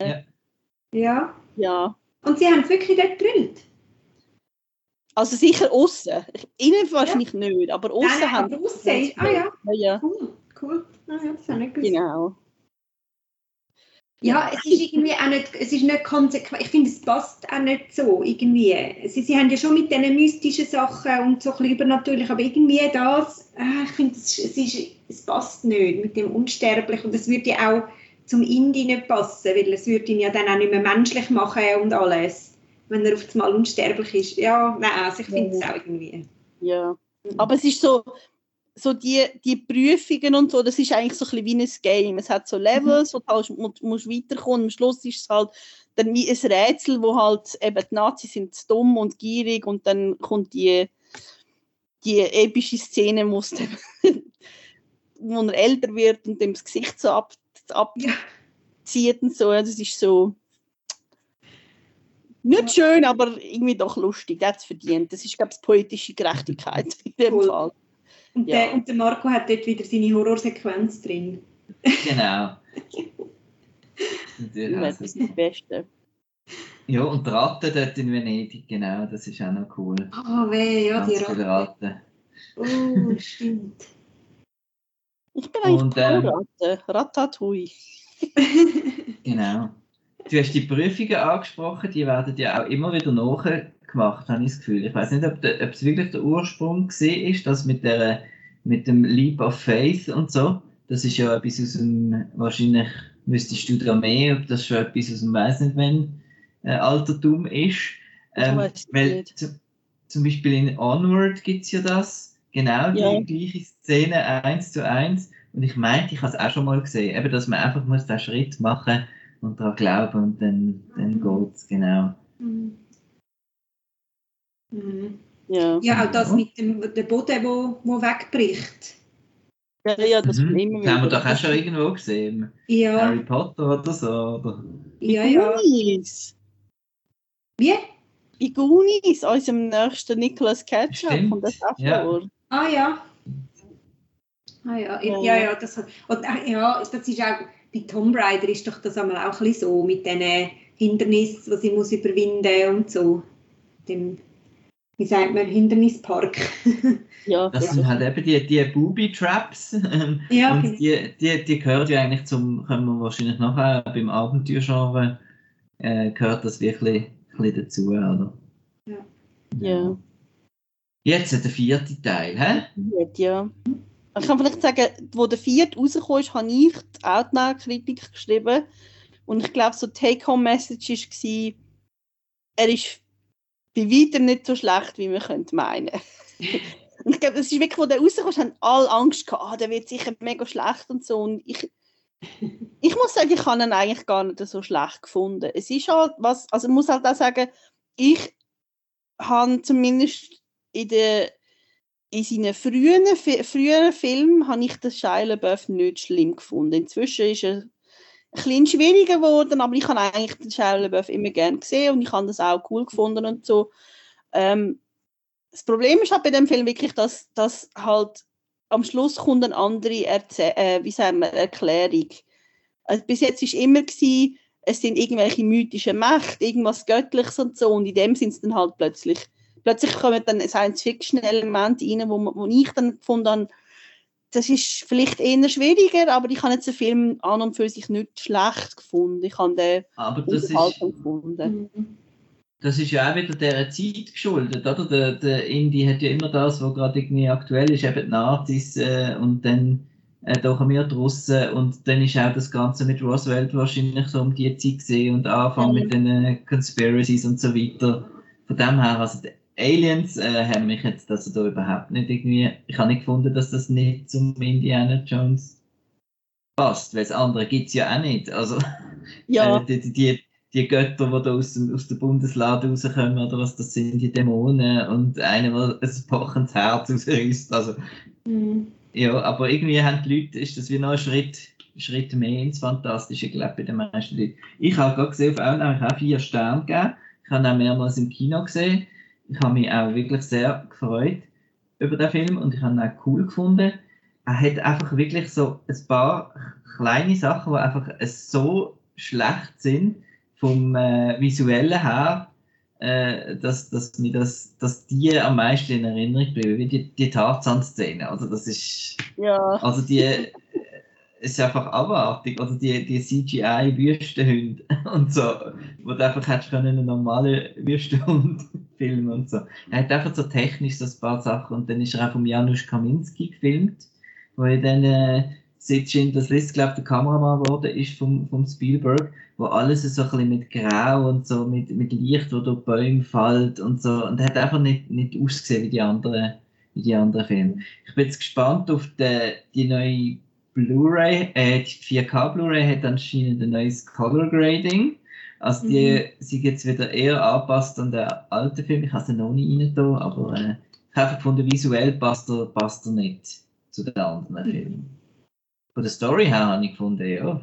ja. Ja. Und sie haben es wirklich dort gedrillt. Also sicher außen. Innen wahrscheinlich nicht, aber außen haben aber aussen. Ah ja, ja, ja, cool. cool. Ah, ja, das habe ich nicht gewusst. genau. Ja, es ist irgendwie auch nicht, es ist nicht konsequent. Ich finde, es passt auch nicht so irgendwie. Sie, sie haben ja schon mit diesen mystischen Sachen und so ein bisschen übernatürlich, aber irgendwie das, ah, ich finde, es, es, ist, es passt nicht mit dem Unsterblichen und es würde ja auch zum Indie nicht passen, weil es würde ihn ja dann auch nicht mehr menschlich machen und alles, wenn er auf einmal unsterblich ist. Ja, nein, also ich finde es auch irgendwie. Ja. Aber es ist so, so die, die Prüfungen und so, das ist eigentlich so ein bisschen wie ein Game. Es hat so Levels, wo du halt mu- musst weiterkommen. Am Schluss ist es halt dann wie ein Rätsel, wo halt eben die Nazis sind dumm und gierig und dann kommt die, die epische Szene, wo es dann, *laughs* wo er älter wird und dem das Gesicht so ab, abzieht und so. Das ist so nicht schön, aber irgendwie doch lustig. Es verdient. Das ist, glaube ich, poetische Gerechtigkeit in dem Cool. Fall. Und, Ja. der, und der Marco hat dort wieder seine Horrorsequenz drin. Genau. *laughs* Natürlich. Das ist das Beste. Ja, und die Ratte dort in Venedig, genau, das ist auch noch cool. Ah, weh, ja, die Ganz viele Ratte. Ratten. Oh, stimmt. Ich bin eigentlich Und, ähm, Ratte. Ratatouille. *laughs* *laughs* Genau. Du hast die Prüfungen angesprochen, die werden ja auch immer wieder nachgemacht, habe ich das Gefühl. Ich weiß nicht, ob, der, ob es wirklich der Ursprung gesehen ist, dass mit, der, mit dem Leap of Faith und so, das ist ja etwas aus dem, wahrscheinlich müsstest du da mehr, ob das schon etwas aus dem, weiß nicht wenn, äh, Altertum ist. Ähm, weil zum Beispiel in Onward gibt es ja das, genau die ja. gleiche Szene eins zu eins. Und ich meinte, ich habe es auch schon mal gesehen, eben, dass man einfach muss den Schritt machen und daran glauben und dann, dann mhm. geht es, genau. Mhm. Mhm. Ja. ja, auch das mit dem der Boden, der wo, wo wegbricht. Ja, ja, das mhm. immer Das haben wir doch auch schon irgendwo gesehen. Ja. Harry Potter oder so. Oder? Ja, ja. Wie? in Goonies, unserem nächsten Nicolas Cage, kommt das auch ja. vor. Ah ja. Ah ja, ja, ja, ja das, und, ja, das ist auch, bei Tomb Raider ist doch das einmal auch ein bisschen so, mit diesen Hindernissen, die sie muss überwinden und so. Dem, wie sagt man, Hindernispark. *laughs* ja, das ja. sind halt eben die, die Booby-Traps. *laughs* ja, und die, die, die gehört ja eigentlich zum, können wir wahrscheinlich nachher beim Abenteuergenre, äh, gehört das wirklich bisschen dazu, oder? Ja. ja. Jetzt der vierte Teil, hä? Ja. Ich kann vielleicht sagen, wo der vierte rausgekommen ist, habe ich die Outnow-Kritik geschrieben. Und ich glaube, so Take-Home-Message war, er ist bei weitem nicht so schlecht, wie man könnte meinen. *laughs* und ich glaube, das ist wirklich, wo der rauskommt, haben alle Angst gehabt, ah, der wird sicher mega schlecht und so. Und ich, *laughs* ich muss sagen, ich habe ihn eigentlich gar nicht so schlecht gefunden. Es ist halt was, also ich muss halt auch sagen, ich habe zumindest in der in seinen frühen, früheren Filmen habe ich den Shia LaBeouf nicht schlimm gefunden. Inzwischen ist er ein bisschen schwieriger geworden, aber ich habe eigentlich den Shia LaBeouf immer gerne gesehen und ich habe das auch cool gefunden und so. Ähm, das Problem ist halt bei dem Film wirklich, dass, dass halt am Schluss kommt eine andere Erze äh, wie sagen wir, Erklärung. Also bis jetzt war immer, gewesen, es sind irgendwelche mythischen Mächte, irgendwas Göttliches und so, und in dem sind es dann halt plötzlich, plötzlich kommen dann Science-Fiction-Elemente rein, wo, wo ich dann gefunden habe, das ist vielleicht eher schwieriger, aber ich habe jetzt den Film an und für sich nicht schlecht gefunden. Ich habe den aber das ist, gefunden. Mhm das ist ja auch wieder der Zeit geschuldet, oder? Der, der Indie hat ja immer das, was gerade irgendwie aktuell ist, eben die Nazis äh, und dann äh, kommen wir die Russen und dann ist auch das Ganze mit Roosevelt wahrscheinlich so um die Zeit gesehen und Anfang mhm. mit den äh, Conspiracies und so weiter. Von dem her, also Aliens äh, haben mich jetzt also da überhaupt nicht irgendwie, ich habe nicht gefunden, dass das nicht zum Indiana Jones passt, weil das andere gibt es ja auch nicht. Also *laughs* ja. Äh, die, die, die Götter, die da aus, dem, aus der Bundeslade rauskommen, oder was das sind, die Dämonen und einer, der ein pochendes Herz ausreißt. Also, mhm. Ja, aber irgendwie haben die Leute, ist das wie noch ein Schritt, Schritt mehr ins Fantastische, glaube ich, bei den meisten Leuten. Ich habe gerade gesehen, auf Outnow, ich habe vier Sterne gegeben. Ich habe auch mehrmals im Kino gesehen. Ich habe mich auch wirklich sehr gefreut über den Film und ich habe ihn auch cool gefunden. Er hat einfach wirklich so ein paar kleine Sachen, die einfach so schlecht sind, vom äh, Visuellen her, äh, dass, dass, mir das, dass die am meisten in Erinnerung bleiben, wie die, die Tarzan-Szene. Also das ist. Ja. Also die äh, ist einfach abartig. Oder die, die CGI-Wüstenhunde *laughs* und so, wo du einfach hättest können einen normalen Wüstenhund filmen und so. Er hat einfach so technisch so ein paar Sachen und dann ist er auch vom Janusz Kaminski gefilmt, wo er dann äh, sitzt in das List, glaube der Kameramann geworden ist vom, vom Spielberg wo alles so ein bisschen mit Grau und so, mit, mit Licht, wo durch Bäume fällt und so. Und hat einfach nicht, nicht ausgesehen wie die anderen, wie die anderen Filme. Ich bin jetzt gespannt auf die, die neue Blu-ray, äh, die 4K Blu-ray hat anscheinend ein neues Color Grading. Also die mhm. sind jetzt wieder eher angepasst an den alten Film. Ich habe sie noch nie rein da, aber äh, ich habe gefunden, visuell passt er, passt er nicht zu den anderen Filmen. Von der Story her habe ich gefunden, ja,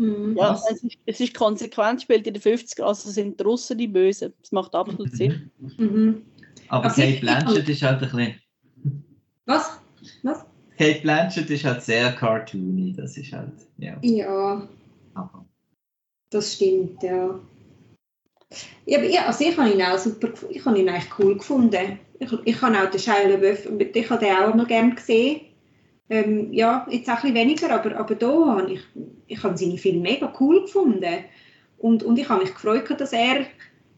Mhm. Ja, es ist, es ist, konsequent, spielt in den 50 also sind die Russen die Bösen. Das macht absolut Sinn. *laughs* Mhm. Aber also Kate Blanchett ist halt ein bisschen. Was? Was? Kate Blanchett ist halt sehr cartoony, das ist halt. Ja. Ja. Das stimmt, ja. Ja, aber ja, also ich habe ihn auch super ich habe ihn eigentlich cool gefunden. Ich, ich habe auch den Shia LaBeouf, ich habe den auch noch gerne gesehen. Ähm, ja, jetzt auch ein bisschen weniger, aber, aber da habe ich, ich habe seine Filme mega cool gefunden. Und, und ich habe mich gefreut, dass er,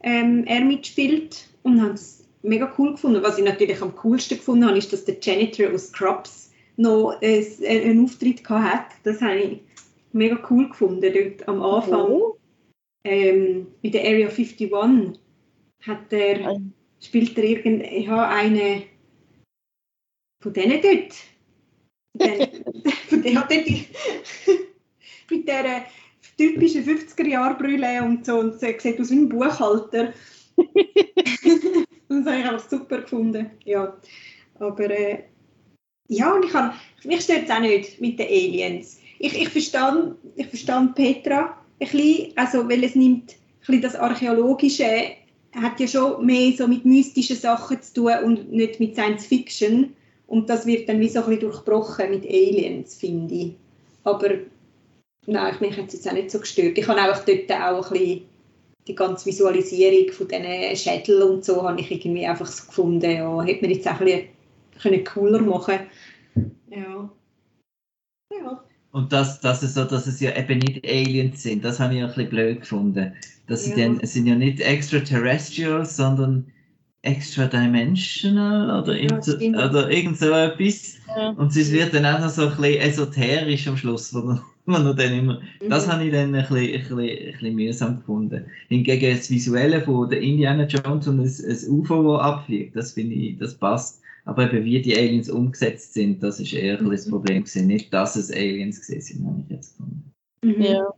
ähm, er mitspielt und habe es mega cool gefunden. Was ich natürlich am coolsten gefunden habe, ist, dass der Janitor aus Scrubs noch äh, einen Auftritt hat. Das habe ich mega cool gefunden, dort am Anfang. Oh. Ähm, mit der Area 51 hat er, spielt er irgend, ja, eine von denen dort. von der *laughs* hat dort mit dieser typischen 50er-Jahr-Brille und so und sieht aus wie ein Buchhalter. *laughs* *laughs* das habe ich auch super gefunden. Ja. Aber äh, ja, und ich habe, mich stört es auch nicht mit den Aliens. Ich, ich verstehe ich verstand Petra ein bisschen, also, weil es nimmt ein das Archäologische, hat ja schon mehr so mit mystischen Sachen zu tun und nicht mit Science Fiction. Und das wird dann wie so ein bisschen durchbrochen mit Aliens, finde ich. Aber nein, mich hat es jetzt auch nicht so gestört. Ich habe auch dort auch ein bisschen die ganze Visualisierung von diesen Schädeln und so habe ich irgendwie einfach so gefunden, ja, hätte man jetzt auch ein bisschen cooler machen Ja. Ja. Und das, das ist so, dass es ja eben nicht Aliens sind, das habe ich ein bisschen blöd gefunden. Dass sie ja. es sind ja nicht extraterrestrials, sondern extra-dimensional oder, ja, oder irgend so etwas. Ja. Und es wird dann auch noch so ein bisschen esoterisch am Schluss, wo man *laughs* dann immer, mhm. das habe ich dann ein bisschen, ein, bisschen, ein bisschen mühsam gefunden. Hingegen das Visuelle von der Indiana Jones und ein UFO, das abfliegt, das finde ich, das passt. Aber eben wie die Aliens umgesetzt sind, das ist eher mhm. das Problem gewesen. Nicht, dass es Aliens gesehen sind, habe ich jetzt gefunden. Mhm. Ja.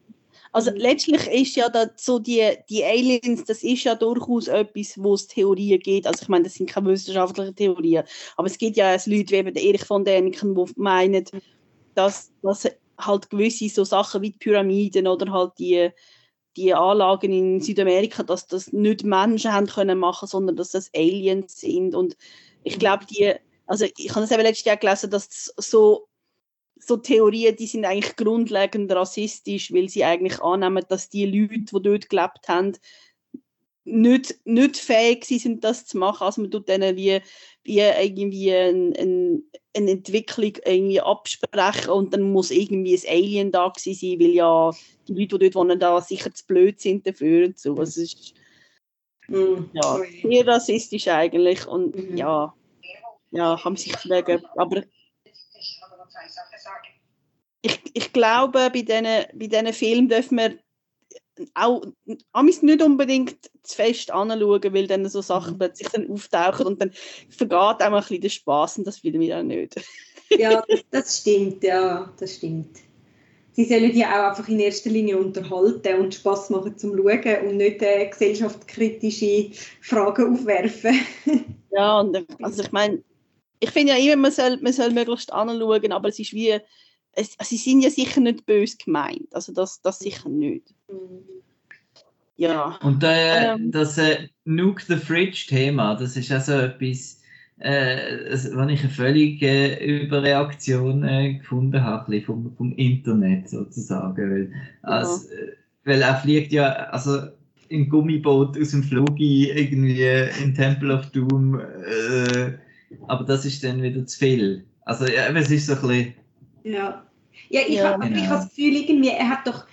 Also letztlich ist ja da so die, die Aliens, das ist ja durchaus etwas, wo es Theorien gibt. Also ich meine, das sind keine wissenschaftlichen Theorien, aber es gibt ja Leute wie eben der Erich von Däniken, die meinen, dass, dass halt gewisse so Sachen wie die Pyramiden oder halt die, die Anlagen in Südamerika, dass das nicht Menschen haben können machen, sondern dass das Aliens sind und ich glaube, die, also ich habe das eben letztes Jahr gelesen, dass so, so Theorien, die sind eigentlich grundlegend rassistisch, weil sie eigentlich annehmen, dass die Leute, die dort gelebt haben, nicht, nicht fähig sind, das zu machen. Also man tut denen wie, wie irgendwie ein, ein, eine Entwicklung irgendwie absprechen und dann muss irgendwie ein Alien da sein, weil ja die Leute, die dort wohnen, da sicher zu blöd sind dafür und so. Also es ist, Mm, ja, sehr rassistisch eigentlich und mhm. ja, ja, haben sich gefragt, aber ich, ich glaube, bei diesen bei diesen Filmen dürfen wir auch nicht unbedingt zu fest anschauen, weil dann so Sachen mhm. plötzlich dann auftauchen und dann vergeht auch ein bisschen der Spaß und das will wir auch nicht. ja, das stimmt, ja, das stimmt sie sollen ja auch einfach in erster Linie unterhalten und Spaß machen zum Schauen und nicht äh, gesellschaftskritische Fragen aufwerfen. *laughs* ja, und also ich meine, ich finde ja immer, man soll, man soll möglichst anschauen, aber es ist wie, es, sie sind ja sicher nicht böse gemeint, also das, das sicher nicht. Ja. Und äh, ähm, das äh, Nuke the Fridge Thema, das ist also etwas, äh, was ich eine völlige äh, Überreaktion äh, gefunden habe, vom, vom Internet sozusagen. Weil, als, ja. Äh, weil er fliegt ja, also im Gummiboot aus dem Flug irgendwie in Temple of Doom, äh, aber das ist dann wieder zu viel. Also ja, es ist so ein bisschen... Ja, ja ich ja, habe genau. das Gefühl, irgendwie, er hat doch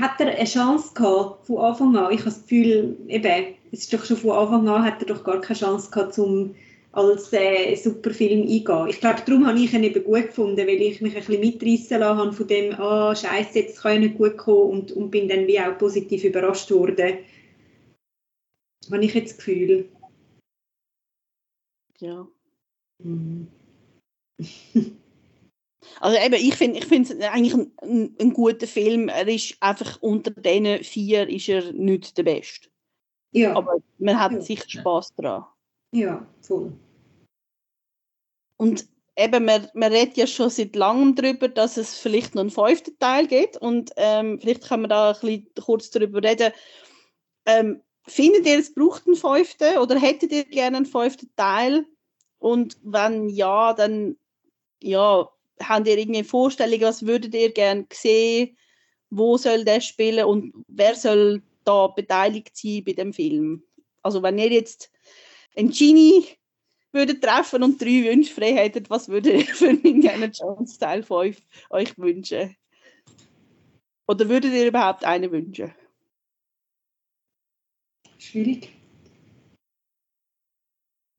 hat er eine Chance gehabt von Anfang an. Ich habe das Gefühl, eben, es ist doch schon von Anfang an hat er doch gar keine Chance gehabt, um als äh, Superfilm eingehen. Ich glaube, darum habe ich ihn eben gut gefunden, weil ich mich ein bisschen mitreißen lassen habe von dem, ah, oh, scheiße, jetzt kann ja nicht gut kommen und, und bin dann wie auch positiv überrascht worden. Habe ich jetzt das Gefühl. Ja. Mhm. *laughs* also eben, ich finde ich es eigentlich ein, ein, ein, guter Film. Er ist einfach unter diesen vier ist er nicht der Beste. Ja. Aber man hat ja. sicher Spaß daran. Ja, voll. Und eben, man, man redet ja schon seit langem darüber, dass es vielleicht noch einen fünften Teil gibt. Und ähm, vielleicht können wir da ein bisschen kurz darüber reden. Ähm, findet ihr, es braucht einen fünften oder hättet ihr gerne einen fünften Teil? Und wenn ja, dann ja, habt ihr irgendeine Vorstellung, was würdet ihr gerne sehen? Wo soll der spielen und wer soll da beteiligt sein bei dem Film? Also wenn ihr jetzt ein Genie würdet treffen und drei Wünsche frei hättet, was würdet ihr *laughs* für Indiana Jones Teil 5 euch wünschen? Oder würdet ihr überhaupt einen wünschen? Schwierig.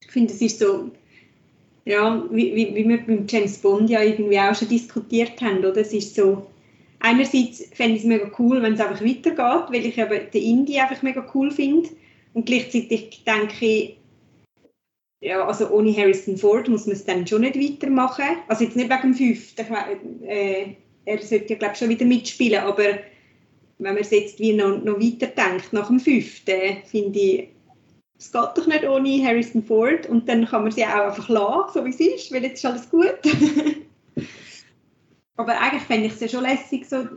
Ich finde, es ist so, ja, wie, wie, wie wir beim James Bond ja irgendwie auch schon diskutiert haben, oder? Es ist so, einerseits fände ich es mega cool, wenn es einfach weitergeht, weil ich eben den Indie einfach mega cool finde. Und gleichzeitig denke ich, ja, also ohne Harrison Ford muss man es dann schon nicht weitermachen. Also jetzt nicht wegen dem fünften, äh, er sollte ja glaube schon wieder mitspielen, aber wenn man es jetzt wie noch, noch weiter denkt, nach dem fünften, finde ich, es geht doch nicht ohne Harrison Ford und dann kann man sie auch einfach lassen, so wie es ist, weil jetzt ist alles gut. *laughs* aber eigentlich fände ich es ja schon lässig, so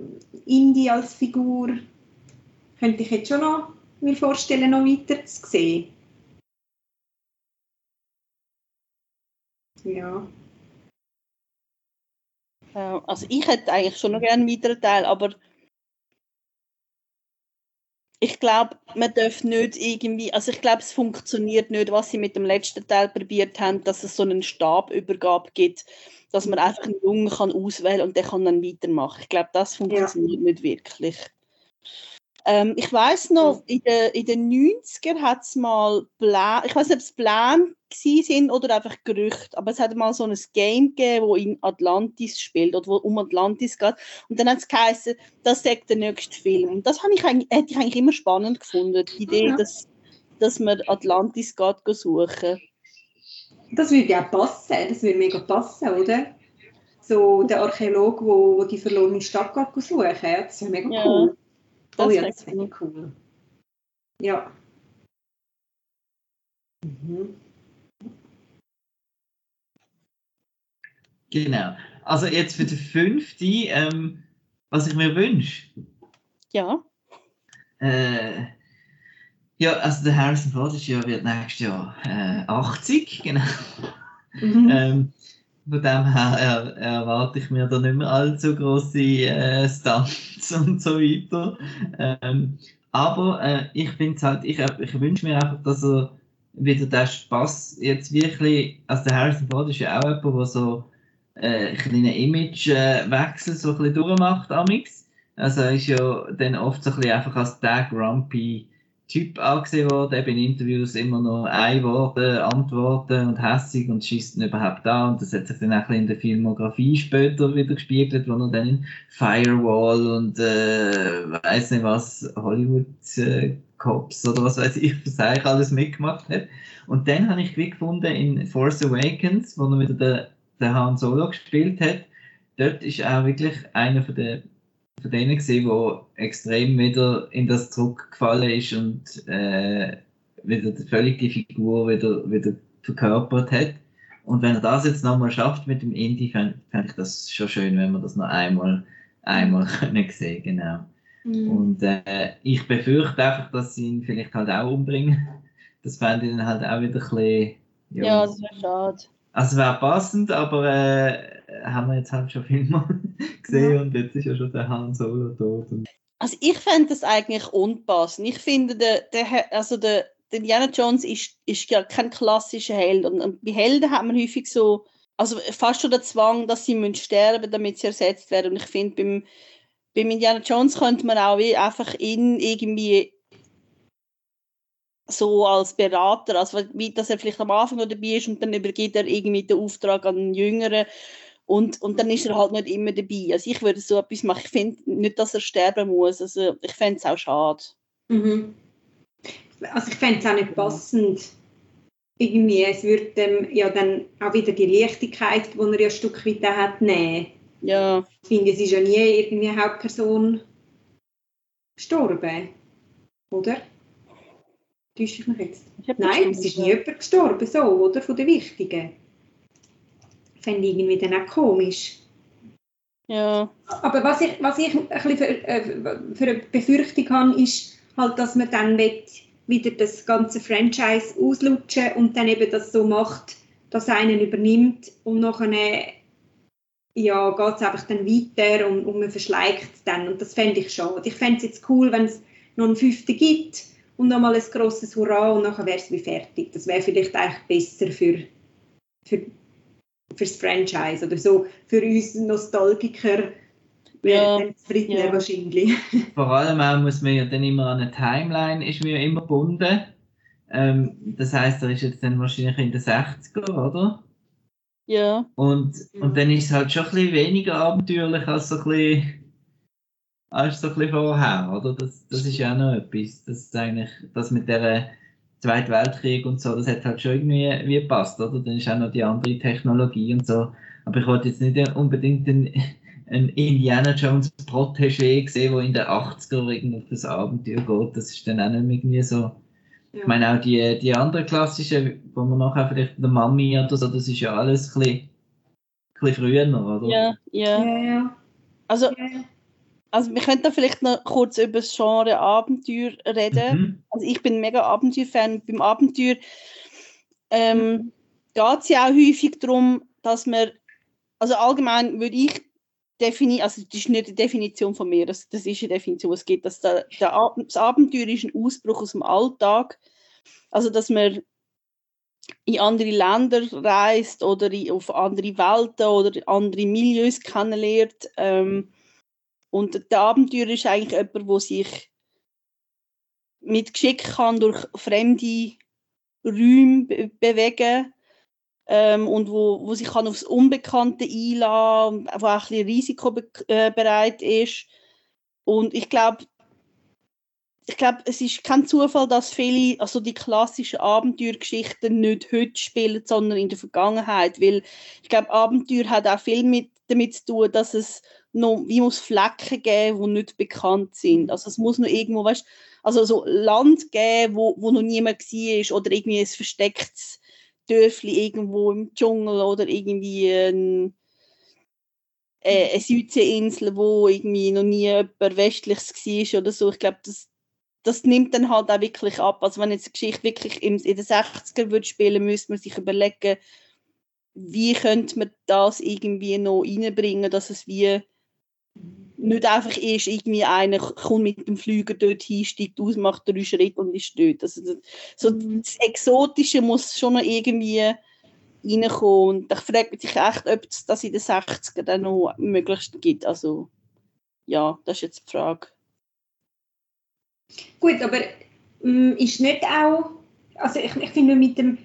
Indie als Figur könnte ich jetzt schon noch mir vorstellen, noch weiter zu sehen. Ja. Also ich hätte eigentlich schon noch gerne einen weiteren Teil, aber ich glaube, man darf nicht irgendwie, also ich glaube, es funktioniert nicht, was sie mit dem letzten Teil probiert haben, dass es so einen Stabübergabe gibt, dass man einfach einen Jungen kann auswählen und der kann dann weitermachen. Ich glaube, das funktioniert ja. nicht wirklich. Ähm, ich weiß noch, in den, in den 90er hat es mal, Plan, ich weiß nicht, ob es Pläne sind oder einfach Gerüchte, aber es hat mal so ein Game gegeben, wo in Atlantis spielt oder wo um Atlantis geht. Und dann hat es geheißen, das sagt der nächste Film. Und das ich eigentlich, hätte ich eigentlich immer spannend gefunden, die Idee, ja. dass, dass man Atlantis geht suchen. Das würde ja passen, das würde mega passen, oder? So der Archäologe, wo, wo die verlorene Stadt geht suchen, das wäre mega ja. cool. Das oh ja, das finde ich cool. Ja. Mhm. Genau. Also jetzt für den fünften, ähm, was ich mir wünsche. Ja. Äh, ja, also der Harrison Ford ist ja, wird nächstes Jahr äh, 80, genau. Mhm. ähm, von dem her er, erwarte ich mir da nicht mehr allzu große äh, Stunts *laughs* und so weiter. Ähm, aber äh, ich finde halt, ich, ich wünsche mir einfach, dass er wieder den Spaß jetzt wirklich, also der Harrison Ford ist ja auch jemand, der so äh, einen kleinen Imagewechsel so ein bisschen durchmacht, amix. Also er ist ja dann oft so ein bisschen einfach als der grumpy Typ angesehen worden, eben in Interviews immer nur ein Worte, Antworten und hässig und schießt überhaupt da. Und das hat sich dann auch in der Filmografie später wieder gespiegelt, wo er dann in Firewall und äh, weiß nicht was, Hollywood äh, Cops oder was weiß ich, was eigentlich alles mitgemacht hat. Und dann habe ich gefunden in Force Awakens, wo er wieder den, den Han Solo gespielt hat, dort ist auch wirklich einer von den von denen gesehen, wo extrem wieder in das zurückgefallen ist und äh, wieder völlig die Figur wieder, wieder verkörpert hat. Und wenn er das jetzt nochmal schafft mit dem Indie, fände fänd ich das schon schön, wenn wir das noch einmal, einmal *laughs* können sehen genau. Mhm. Und äh, ich befürchte einfach, dass sie ihn vielleicht halt auch umbringen. Das fände ich dann halt auch wieder ein bisschen. Ja, ja das wäre schade. Also wäre passend, aber äh, haben wir jetzt halt schon viel mal *laughs* gesehen ja. und jetzt ist ja schon der Han Solo tot. also ich fände das eigentlich unpassend. Ich finde, der, der, also der, der Indiana Jones ist, ist ja kein klassischer Held. Und, und bei Helden hat man häufig so, also fast schon der Zwang, dass sie müssen sterben damit sie ersetzt werden. Und ich finde, beim, beim Indiana Jones könnte man auch wie einfach ihn irgendwie so als Berater, also wie, dass er vielleicht am Anfang noch dabei ist und dann übergibt er irgendwie den Auftrag an einen Jüngeren und, und dann ist er halt nicht immer dabei. Also ich würde so etwas machen. Ich finde nicht, dass er sterben muss. Also ich fände es auch schade. Mhm. Also ich fände es auch nicht passend. Irgendwie, es würde ähm, ja dann auch wieder die Leichtigkeit, die er ja ein Stück weit hat, nehmen. Ja. Ich finde, es ist ja nie irgendwie eine Hauptperson gestorben. Oder? Täusche ich mich jetzt? Ich Nein, es ist nie jemand gestorben, so, oder? Von den Wichtigen. Fände ich irgendwie dann auch komisch. Ja. Aber was ich, was ich ein bisschen für, äh, für eine Befürchtung habe, ist halt, dass man dann wieder das ganze Franchise auslutschen und dann eben das so macht, dass einen übernimmt und nachher ja, geht es einfach dann weiter und, und man verschleicht es dann. Und das fände ich schade. Ich fände es jetzt cool, wenn es noch einen fünften gibt und nochmal ein grosses Hurra und nachher wäre es wie fertig. Das wäre vielleicht eigentlich besser für, für, fürs Franchise oder so für uns Nostalgiker Ja, Britney ja. wahrscheinlich. *laughs* Vor allem auch muss man ja dann immer an eine Timeline, ist man ja immer gebunden. Ähm, das heißt, er ist jetzt dann wahrscheinlich in den 60er, oder? Ja, Und, Ja. und dann ist es halt schon ein bisschen weniger abenteuerlich als so ein bisschen, als so ein bisschen vorher, oder? Das, das ist ja auch noch etwas. Das ist eigentlich, das mit der Zweiten Weltkrieg und so, das hat halt schon irgendwie wie gepasst, oder? Dann ist auch noch die andere Technologie und so. Aber ich wollte jetzt nicht unbedingt einen, einen Indiana Jones Protégé sehen, der in den 80er irgendwie auf das Abenteuer geht. Das ist dann auch nicht irgendwie so. Ja. Ich meine auch die, die anderen klassischen, wo man nachher vielleicht der Mami oder so, das ist ja alles ein bisschen, ein bisschen früher, oder? ja, ja. Ja, ja. Also, ja. Also wir könnten vielleicht noch kurz über das Genre Abenteuer reden. Mhm. Also ich bin mega Abenteuer-Fan. Beim Abenteuer ähm, geht es ja auch häufig darum, dass man, also allgemein würde ich definieren, also das ist nicht die Definition von mir, das, das ist eine Definition, es gibt, dass der, der, das Abenteuer ist ein Ausbruch aus dem Alltag, also dass man in andere Länder reist oder in, auf andere Welten oder andere Milieus kennenlernt. Ähm, und der Abenteuer ist eigentlich jemand, der sich mit Geschick kann durch fremde Räume be bewegen ähm, und wo, wo sich kann aufs Unbekannte einlassen, wo auch ein bisschen risikobereit ist. Und ich glaube, ich glaube, es ist kein Zufall, dass viele, also die klassischen Abenteuergeschichten nicht heute spielen, sondern in der Vergangenheit, weil ich glaube, Abenteuer hat auch viel mit, damit zu tun, dass es noch, wie muss Flecken geben, die nicht bekannt sind. Also es muss noch irgendwo, weißt, also so Land geben, wo, wo noch niemand war oder irgendwie ein verstecktes Dörfli irgendwo im Dschungel oder irgendwie ein, äh, eine Südseeinsel, wo irgendwie noch nie jemand Westliches war oder so. Ich glaube, das, das nimmt dann halt auch wirklich ab. Also wenn jetzt eine Geschichte wirklich in den 60er würde spielen, müsste man sich überlegen, wie könnte man das irgendwie noch reinbringen, dass es wie nicht einfach ist, irgendwie einer kommt mit dem Flüger dort hin, steigt aus, macht drei Schritte und ist dort. Also das, so Mhm. das Exotische muss schon noch irgendwie reinkommen. Und ich frage mich echt, ob es das in den 60er dann noch möglichst gibt. Also ja, das ist jetzt die Frage. Gut, aber ähm, ist nicht auch, also ich, ich finde mit dem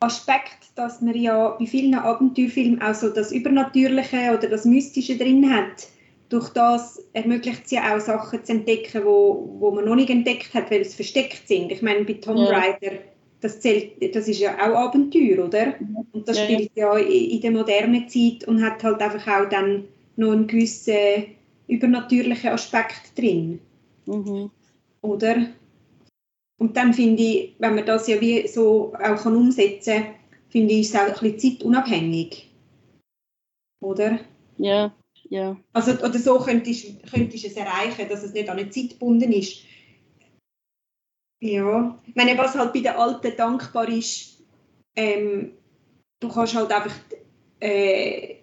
Aspekt, dass man ja bei vielen Abenteuerfilmen auch so das Übernatürliche oder das Mystische drin hat, durch das ermöglicht es ja auch Sachen zu entdecken, wo, wo man noch nicht entdeckt hat, weil sie versteckt sind. Ich meine, bei Tomb Ja. Raider, das, zählt, das ist ja auch Abenteuer, oder? Und das Ja, spielt ja in, in der modernen Zeit und hat halt einfach auch dann noch einen gewissen übernatürlichen Aspekt drin Mhm. oder? Und dann finde ich, wenn man das ja wie so auch kann umsetzen kann, finde ich es auch ein bisschen zeitunabhängig. Oder? Ja, ja. Also, oder so könntest du könntest es erreichen, dass es nicht an eine Zeit gebunden ist. Ja, ich meine, was halt bei den Alten dankbar ist, ähm, du kannst halt einfach äh,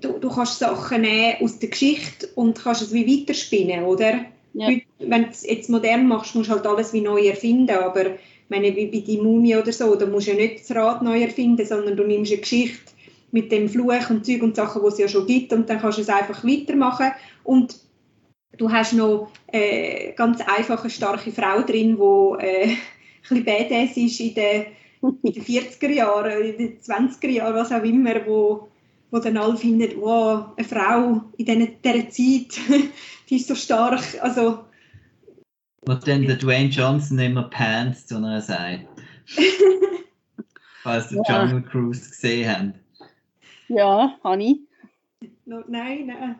du, du kannst Sachen nehmen aus der Geschichte und kannst es wie weiterspinnen, oder? Ja. Heute, wenn du es jetzt modern machst, musst du halt alles wie neu erfinden, aber ich meine, wie bei die Mumie oder so, da musst du ja nicht das Rad neu erfinden, sondern du nimmst eine Geschichte mit dem Fluch und Zeug und Sachen, die es ja schon gibt und dann kannst du es einfach weitermachen und du hast noch äh, ganz einfache, starke Frau drin, die äh, *laughs* ein bisschen badass ist in den, in den 40er Jahren, in den 20er Jahren, was auch immer, wo, wo dann alle finden, wow, eine Frau in dieser, dieser Zeit, *laughs* die ist so stark, also Was dann der Dwayne Johnson immer Pants zu einer sagt. *laughs* Falls ihr Ja. Jungle Cruise gesehen habt. Ja, Hani. no, nein, nein.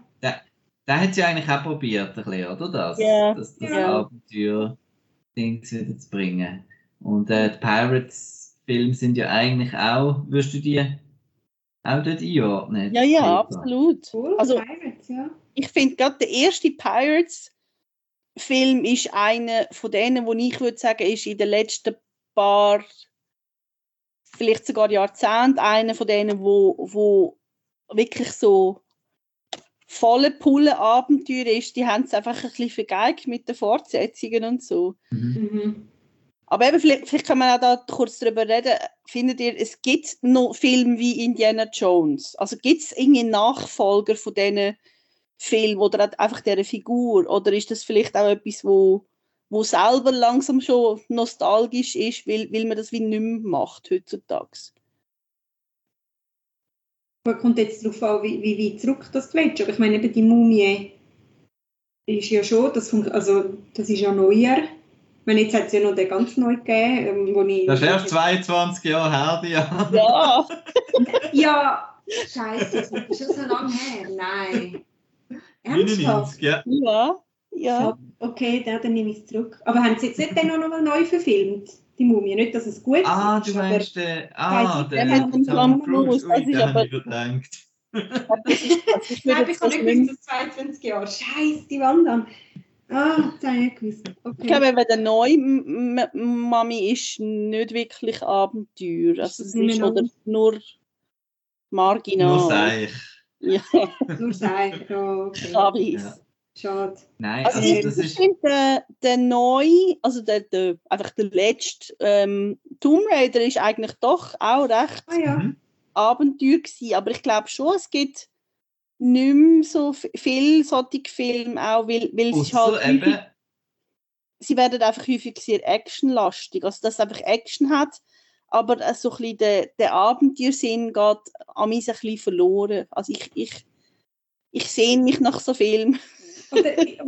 Der hat es ja eigentlich auch probiert, ein bisschen, oder? Das, Ja. das, das Ja. Abenteuer-Dings wieder zu bringen. Und äh, die Pirates-Filme sind ja eigentlich auch, würdest du die auch dort einordnen? Ja, ja, Peter? absolut. Cool, Also- Pirates, ja. ich finde gerade der erste Pirates-Film ist einer von denen, wo ich würde sagen, ist in den letzten paar, vielleicht sogar Jahrzehnten, einer von denen, wo, wo wirklich so volle Pulle Abenteuer ist. Die haben es einfach ein bisschen vergeigt mit den Fortsetzungen und so. Mhm. Mhm. Aber eben, vielleicht, vielleicht kann man auch da kurz darüber reden. Findet ihr, es gibt noch Filme wie Indiana Jones? Also gibt es irgendwie Nachfolger von diesen Filmen oder einfach dieser Figur? Oder ist das vielleicht auch etwas, wo, wo selber langsam schon nostalgisch ist, weil, weil man das wie nicht mehr macht heutzutage? Man kommt jetzt darauf an, wie, wie weit zurück das du willst. Aber ich meine, eben die Mumie ist ja schon, das, also, das ist ja neuer meine, jetzt hat es ja noch den ganz neu gegeben, ähm, wo ich... Das ist erst 22 Jahre her, Diana. Ja. *laughs* ja, scheiße, das ist schon so lange her. Nein. 99, ja. Ja, ja. Okay, dann, dann nehme ich es zurück. Aber haben sie jetzt nicht dann noch mal neu verfilmt? Die Mumie, nicht, dass es gut ah, ist. Ah, du meinst den... Ah, den Tom Cruise. Ui, den habe ich gedacht. ich glaube, ich habe nicht dass 22 Jahre. Scheiße, die Wandern. Ah, das habe ich gewusst. Okay. Ich glaube, wenn der neue Mami ist nicht wirklich Abenteuer. Also es ist oder nur marginal. Nur Seich. Ja. nur Seich, oh, okay. Ja. Schade. Nein, also, also das ist... finde, der, der neue, also der, der, einfach der letzte ähm, Tomb Raider ist eigentlich doch auch recht ah, ja. Mhm. Abenteuer gewesen. Aber ich glaube schon, es gibt nicht mehr so viel solche Filme auch, weil, weil sie halt häufig, sie werden einfach häufig sehr actionlastig, also dass es einfach Action hat, aber so ein bisschen der, der Abenteuersinn geht an mich ein bisschen verloren. Also ich, ich, ich sehe mich nach so Filmen. Oder, äh,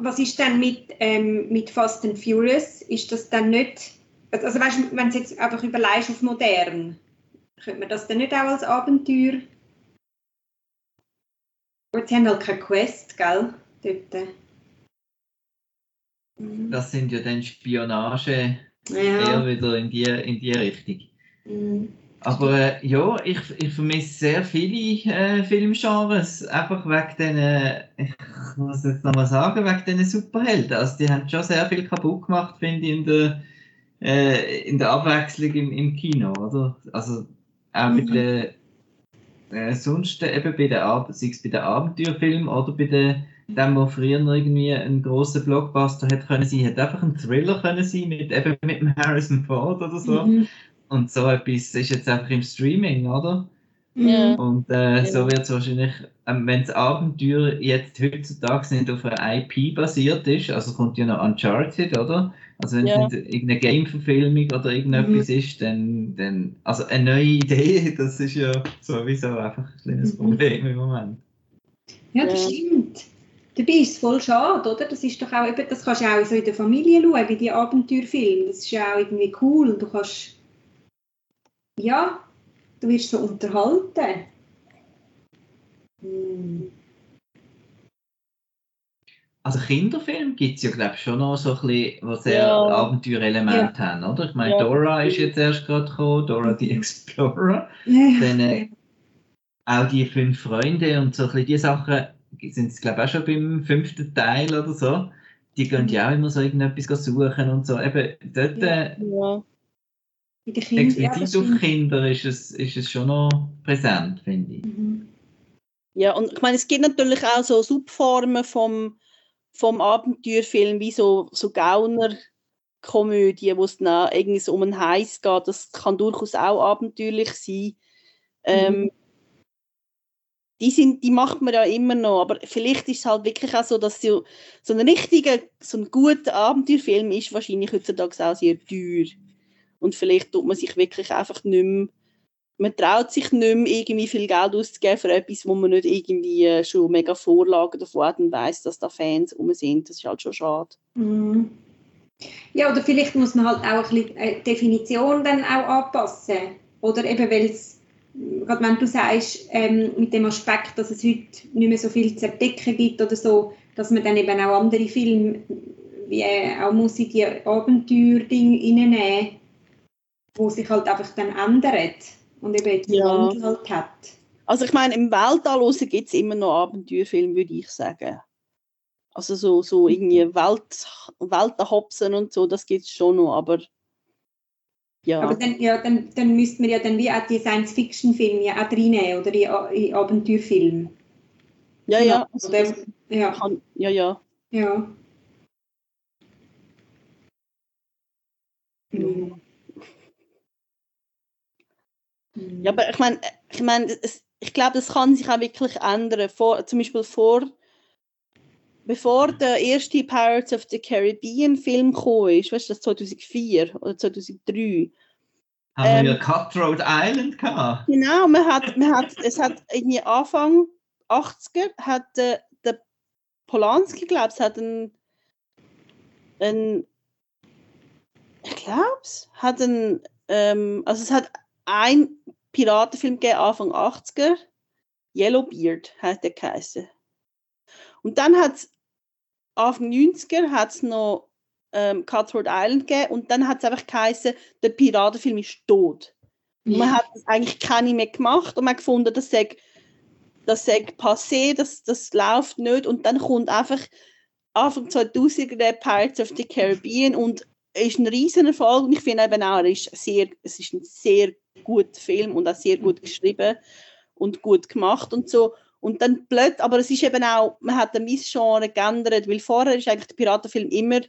was ist denn mit, ähm, mit Fast and Furious? Ist das dann nicht, also weißt, wenn du jetzt einfach überlegst auf modern, könnte man das dann nicht auch als Abenteuer Gut, sie haben halt keine Quest, gell? Dort. Mhm. Das sind ja dann Spionage ja. eher wieder in die, in die Richtung. Mhm. Aber äh, ja, ich, ich vermisse sehr viele äh, Filmgenres, einfach wegen diesen, ich muss jetzt nochmal sagen, wegen diesen Superhelden. Also die haben schon sehr viel kaputt gemacht, finde ich, in der, äh, in der Abwechslung im, im Kino, oder? Also auch mhm. bei den äh, sonst eben bei den, sei es bei den Abenteuerfilmen oder bei den, dem, wo früher irgendwie ein großer Blockbuster hätte können sein, hätte einfach ein Thriller können sein mit eben mit dem Harrison Ford oder so. Mhm. Und so etwas ist jetzt einfach im Streaming, oder? Ja. Und äh, so wird es wahrscheinlich, ähm, wenn das Abenteuer jetzt heutzutage nicht auf einer IP basiert ist, also kommt ja noch Uncharted, oder? Also wenn ja. es nicht irgendeine Game-Verfilmung oder irgendetwas mhm. ist, dann, dann, also eine neue *laughs* Idee, das ist ja sowieso einfach ein kleines mhm. Problem im Moment. Ja, das stimmt. Dabei ist es voll schade, oder? Das ist doch auch eben, das kannst du auch so in der Familie schauen, wie die Abenteuerfilme. Das ist ja auch irgendwie cool. Du kannst, ja, du wirst so unterhalten. Hm. Also Kinderfilme gibt es ja, glaube ich, schon noch so ein bisschen, die sehr ja. Abenteuerelemente ja. haben, oder? Ich meine, ja. Dora ist jetzt erst gerade gekommen, Dora the Explorer. Dann äh, auch die fünf Freunde und so ein bisschen die Sachen sind es, glaube ich, auch schon beim fünften Teil oder so. Die gehen ja auch immer so irgendetwas suchen und so. Eben dort äh, explizit auf Kinder ist es, ist es schon noch präsent, finde ich. Mhm. Ja, und ich meine, es gibt natürlich auch so Subformen vom vom Abenteuerfilm wie so, so Gauner-Komödie, wo es dann irgendwie so um einen Heiß geht. Das kann durchaus auch abenteuerlich sein. Ähm, mhm. die, sind, die macht man ja immer noch, aber vielleicht ist es halt wirklich auch so, dass so, so ein richtiger, so ein guter Abenteuerfilm ist wahrscheinlich heutzutage auch sehr teuer. Und vielleicht tut man sich wirklich einfach nicht mehr man traut sich nicht mehr, irgendwie viel Geld auszugeben für etwas, wo man nicht irgendwie äh, schon mega Vorlagen davon hat und weiss, dass da Fans rum sind. Das ist halt schon schade. Mhm. Ja, oder vielleicht muss man halt auch ein bisschen äh, Definition dann auch anpassen. Oder eben, weil es, gerade wenn du sagst, ähm, mit dem Aspekt, dass es heute nicht mehr so viel zu entdecken gibt oder so, dass man dann eben auch andere Filme wie äh, auch muss in die Abenteuer-Dinge reinnehmen, wo sich halt einfach dann ändert und eben jetzt ja. Wandel halt hat. Also ich meine, im Weltall gibt es immer noch Abenteuerfilme, würde ich sagen. Also so, so irgendwie Welt, Weltenhopsen und so, das gibt es schon noch, aber ja. Aber dann, ja, dann, dann müsste man ja dann wie auch die Science-Fiction-Filme ja auch reinnehmen oder in, in Abenteuerfilme. Ja, ja. Also ja. Kann, ja, ja. Ja. Mhm. Mhm. Ja, aber ich meine, ich, mein, es- ich glaube, das kann sich auch wirklich ändern. Vor, zum Beispiel vor, bevor der erste Pirates of the Caribbean Film gekommen ist, weißt du, das 2004 oder 2003. Haben Ähm, wir Cutthroat Island gehabt? Genau, man hat, man hat, es hat irgendwie Anfang 80er hat der, der Polanski, glaube ich, hat ein, ein ich glaube es, hat ein, ähm, also es hat ein Piratenfilm gegeben, Anfang 80er, Yellowbeard heißt der geheißen. Und dann hat es Anfang 90er hat es noch ähm, Cutthroat Island gegeben und dann hat es einfach geheißen, der Piratenfilm ist tot. Und man hat eigentlich keine mehr gemacht und man hat gefunden, das sei, das sei passé, das, das läuft nicht. Und dann kommt einfach Anfang 2000er der Pirates of the Caribbean und es ist ein riesen Erfolg und ich finde eben auch, er ist sehr, es ist ein sehr guter Film und auch sehr gut geschrieben und gut gemacht und so. Und dann blöd, aber es ist eben auch, man hat den Missgenre geändert, weil vorher ist eigentlich der Piratenfilm immer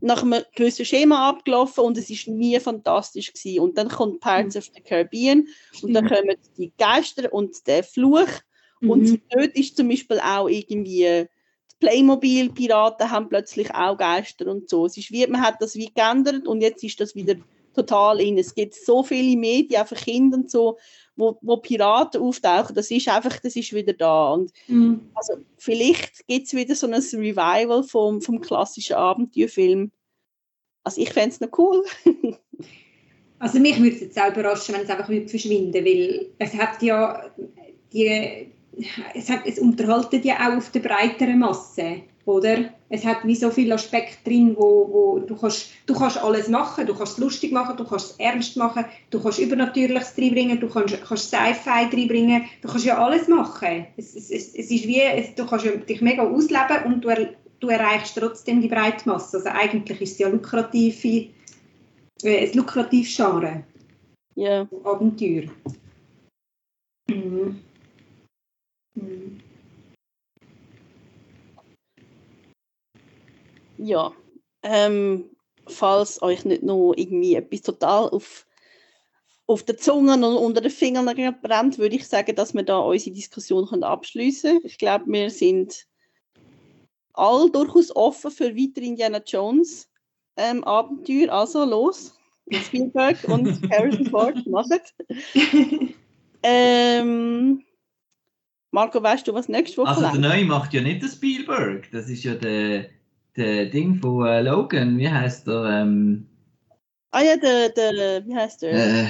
nach einem gewissen Schema abgelaufen und es ist nie fantastisch gewesen. Und dann kommt Pirates of the Caribbean und dann kommen die Geister und der Fluch und Mhm. dort ist zum Beispiel auch irgendwie die Playmobil-Piraten haben plötzlich auch Geister und so. Es ist wie, man hat das wie geändert und jetzt ist das wieder total in. Es gibt so viele Medien, für Kinder und so, wo, wo Piraten auftauchen. Das ist einfach, das ist wieder da. Und Mhm. also vielleicht gibt es wieder so ein Revival vom, vom klassischen Abenteuerfilm. Also ich fände es noch cool. *laughs* Also mich würde es jetzt auch überraschen, wenn es einfach verschwinden weil es hat ja die, es, hat, es unterhaltet ja auch auf der breiteren Masse, oder? Es hat wie so viele Aspekte drin, wo, wo du, kannst, du kannst alles machen, du kannst es lustig machen, du kannst es ernst machen, du kannst Übernatürliches reinbringen, du kannst, kannst Sci-Fi reinbringen, du kannst ja alles machen. Es, es, es, es ist wie, es, du kannst dich mega ausleben und du, er, du erreichst trotzdem die breite Masse. Also eigentlich ist es ja lukrative, äh, ein lukratives Genre. Ja. Abenteuer. Mhm. Mhm. Ja, ähm, falls euch nicht noch irgendwie etwas total auf, auf der Zunge und unter den Fingern brennt, würde ich sagen, dass wir da unsere Diskussion abschließen können. Ich glaube, wir sind all durchaus offen für weitere Indiana Jones ähm, Abenteuer. Also los, Spielberg und *laughs* Harrison Ford, macht. Ähm, Marco, weißt du, was nächste Woche Also der? Neue macht ja nicht den Spielberg. Das ist ja der, der Ding von äh, Logan. Wie heißt der? Ähm, Ah ja, der, der wie heißt der? äh,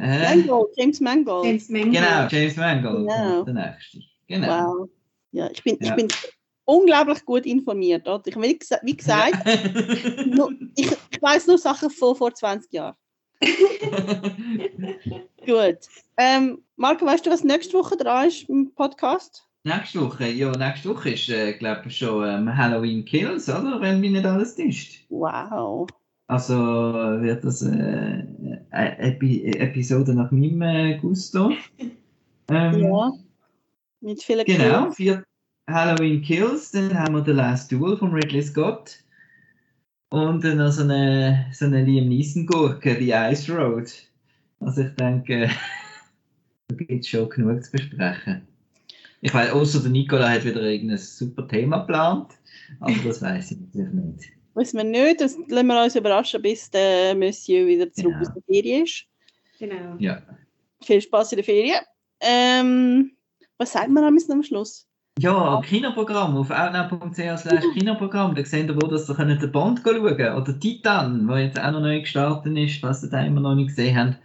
äh, Mangold, James Mangold. James Mangold. genau, James Mangold. Genau. Der nächste. Genau. Wow. Ja, ich bin, ich Ja. bin unglaublich gut informiert. Oder? Ich, wie, wie gesagt, nur, ich, ich weiß nur Sachen von vor 20 Jahren. Gut. Ähm, Marco, weißt du, was nächste Woche dran ist im Podcast? Nächste Woche, ja, nächste Woche ist, äh, glaube ich, schon ähm, Halloween Kills, oder? Wenn mich nicht alles täuscht. Wow. Also äh, wird das äh, eine Epi Episode nach meinem äh, Gusto. *laughs* Ähm, Ja. Mit vielen Genau, Kills. vier Halloween Kills, dann haben wir The Last Duel von Ridley Scott. Und dann noch so eine, so eine Liam Neeson-Gurke, The Ice Road. Also ich denke, *laughs* da gibt es schon genug zu besprechen. Ich weiß, außer der Nicola hat wieder irgendein super Thema geplant, aber das weiß ich natürlich nicht. Wissen wir nicht, das lassen wir uns überraschen, bis der Monsieur wieder zurück Genau. aus der Ferien ist. Genau. Ja. Viel Spaß in der Ferien. Ähm, was sagt man am am Schluss? Ja, Kinoprogramm auf outnow.ch Kinoprogramm. Da seht ihr, wo das ihr könnt den Bond schauen Oder Titan, der jetzt auch noch neu gestartet ist, falls ihr den immer noch nicht gesehen habt.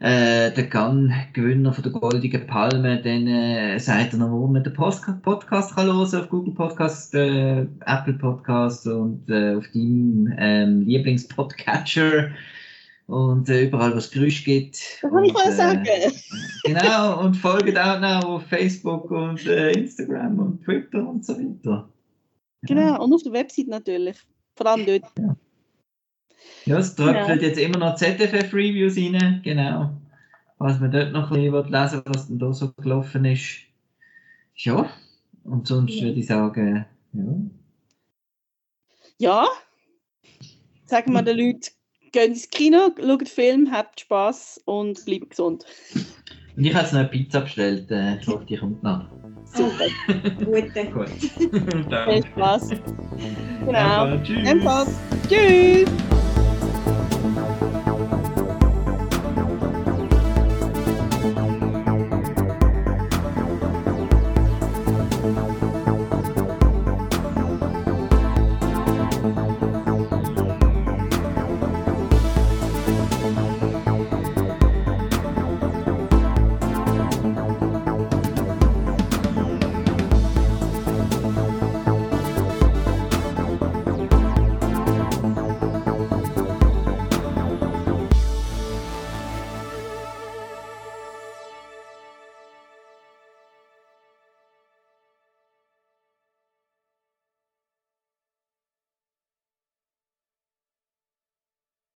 Äh, der Gunn-Gewinner von der Goldigen Palme, dann äh, sagt er noch, wo man den Post Podcast kann hören auf Google Podcast, äh, Apple Podcast und äh, auf deinem ähm, Lieblingspodcatcher und äh, überall, wo es Geräusche gibt. Das kann ich mal sagen. Genau, und folgt auch noch auf Facebook und äh, Instagram und Twitter und so weiter. Genau, und auf der Website natürlich. Vor allem dort. Ja, es tröpfelt Ja. jetzt immer noch ZFF-Reviews rein, genau. Was man dort noch ein bisschen lesen was denn da so gelaufen ist. Ja, und sonst Ja. würde ich sagen, ja. Ja, sagen wir den Leuten geht ins Kino, schaut den Film, habt Spaß und bleibt gesund. Und ich habe jetzt noch eine Pizza bestellt. Äh, ich hoffe, die kommt noch. Super. Gute. *laughs* Gut. Viel. Spaß. Genau. Tschüss. Tschüss.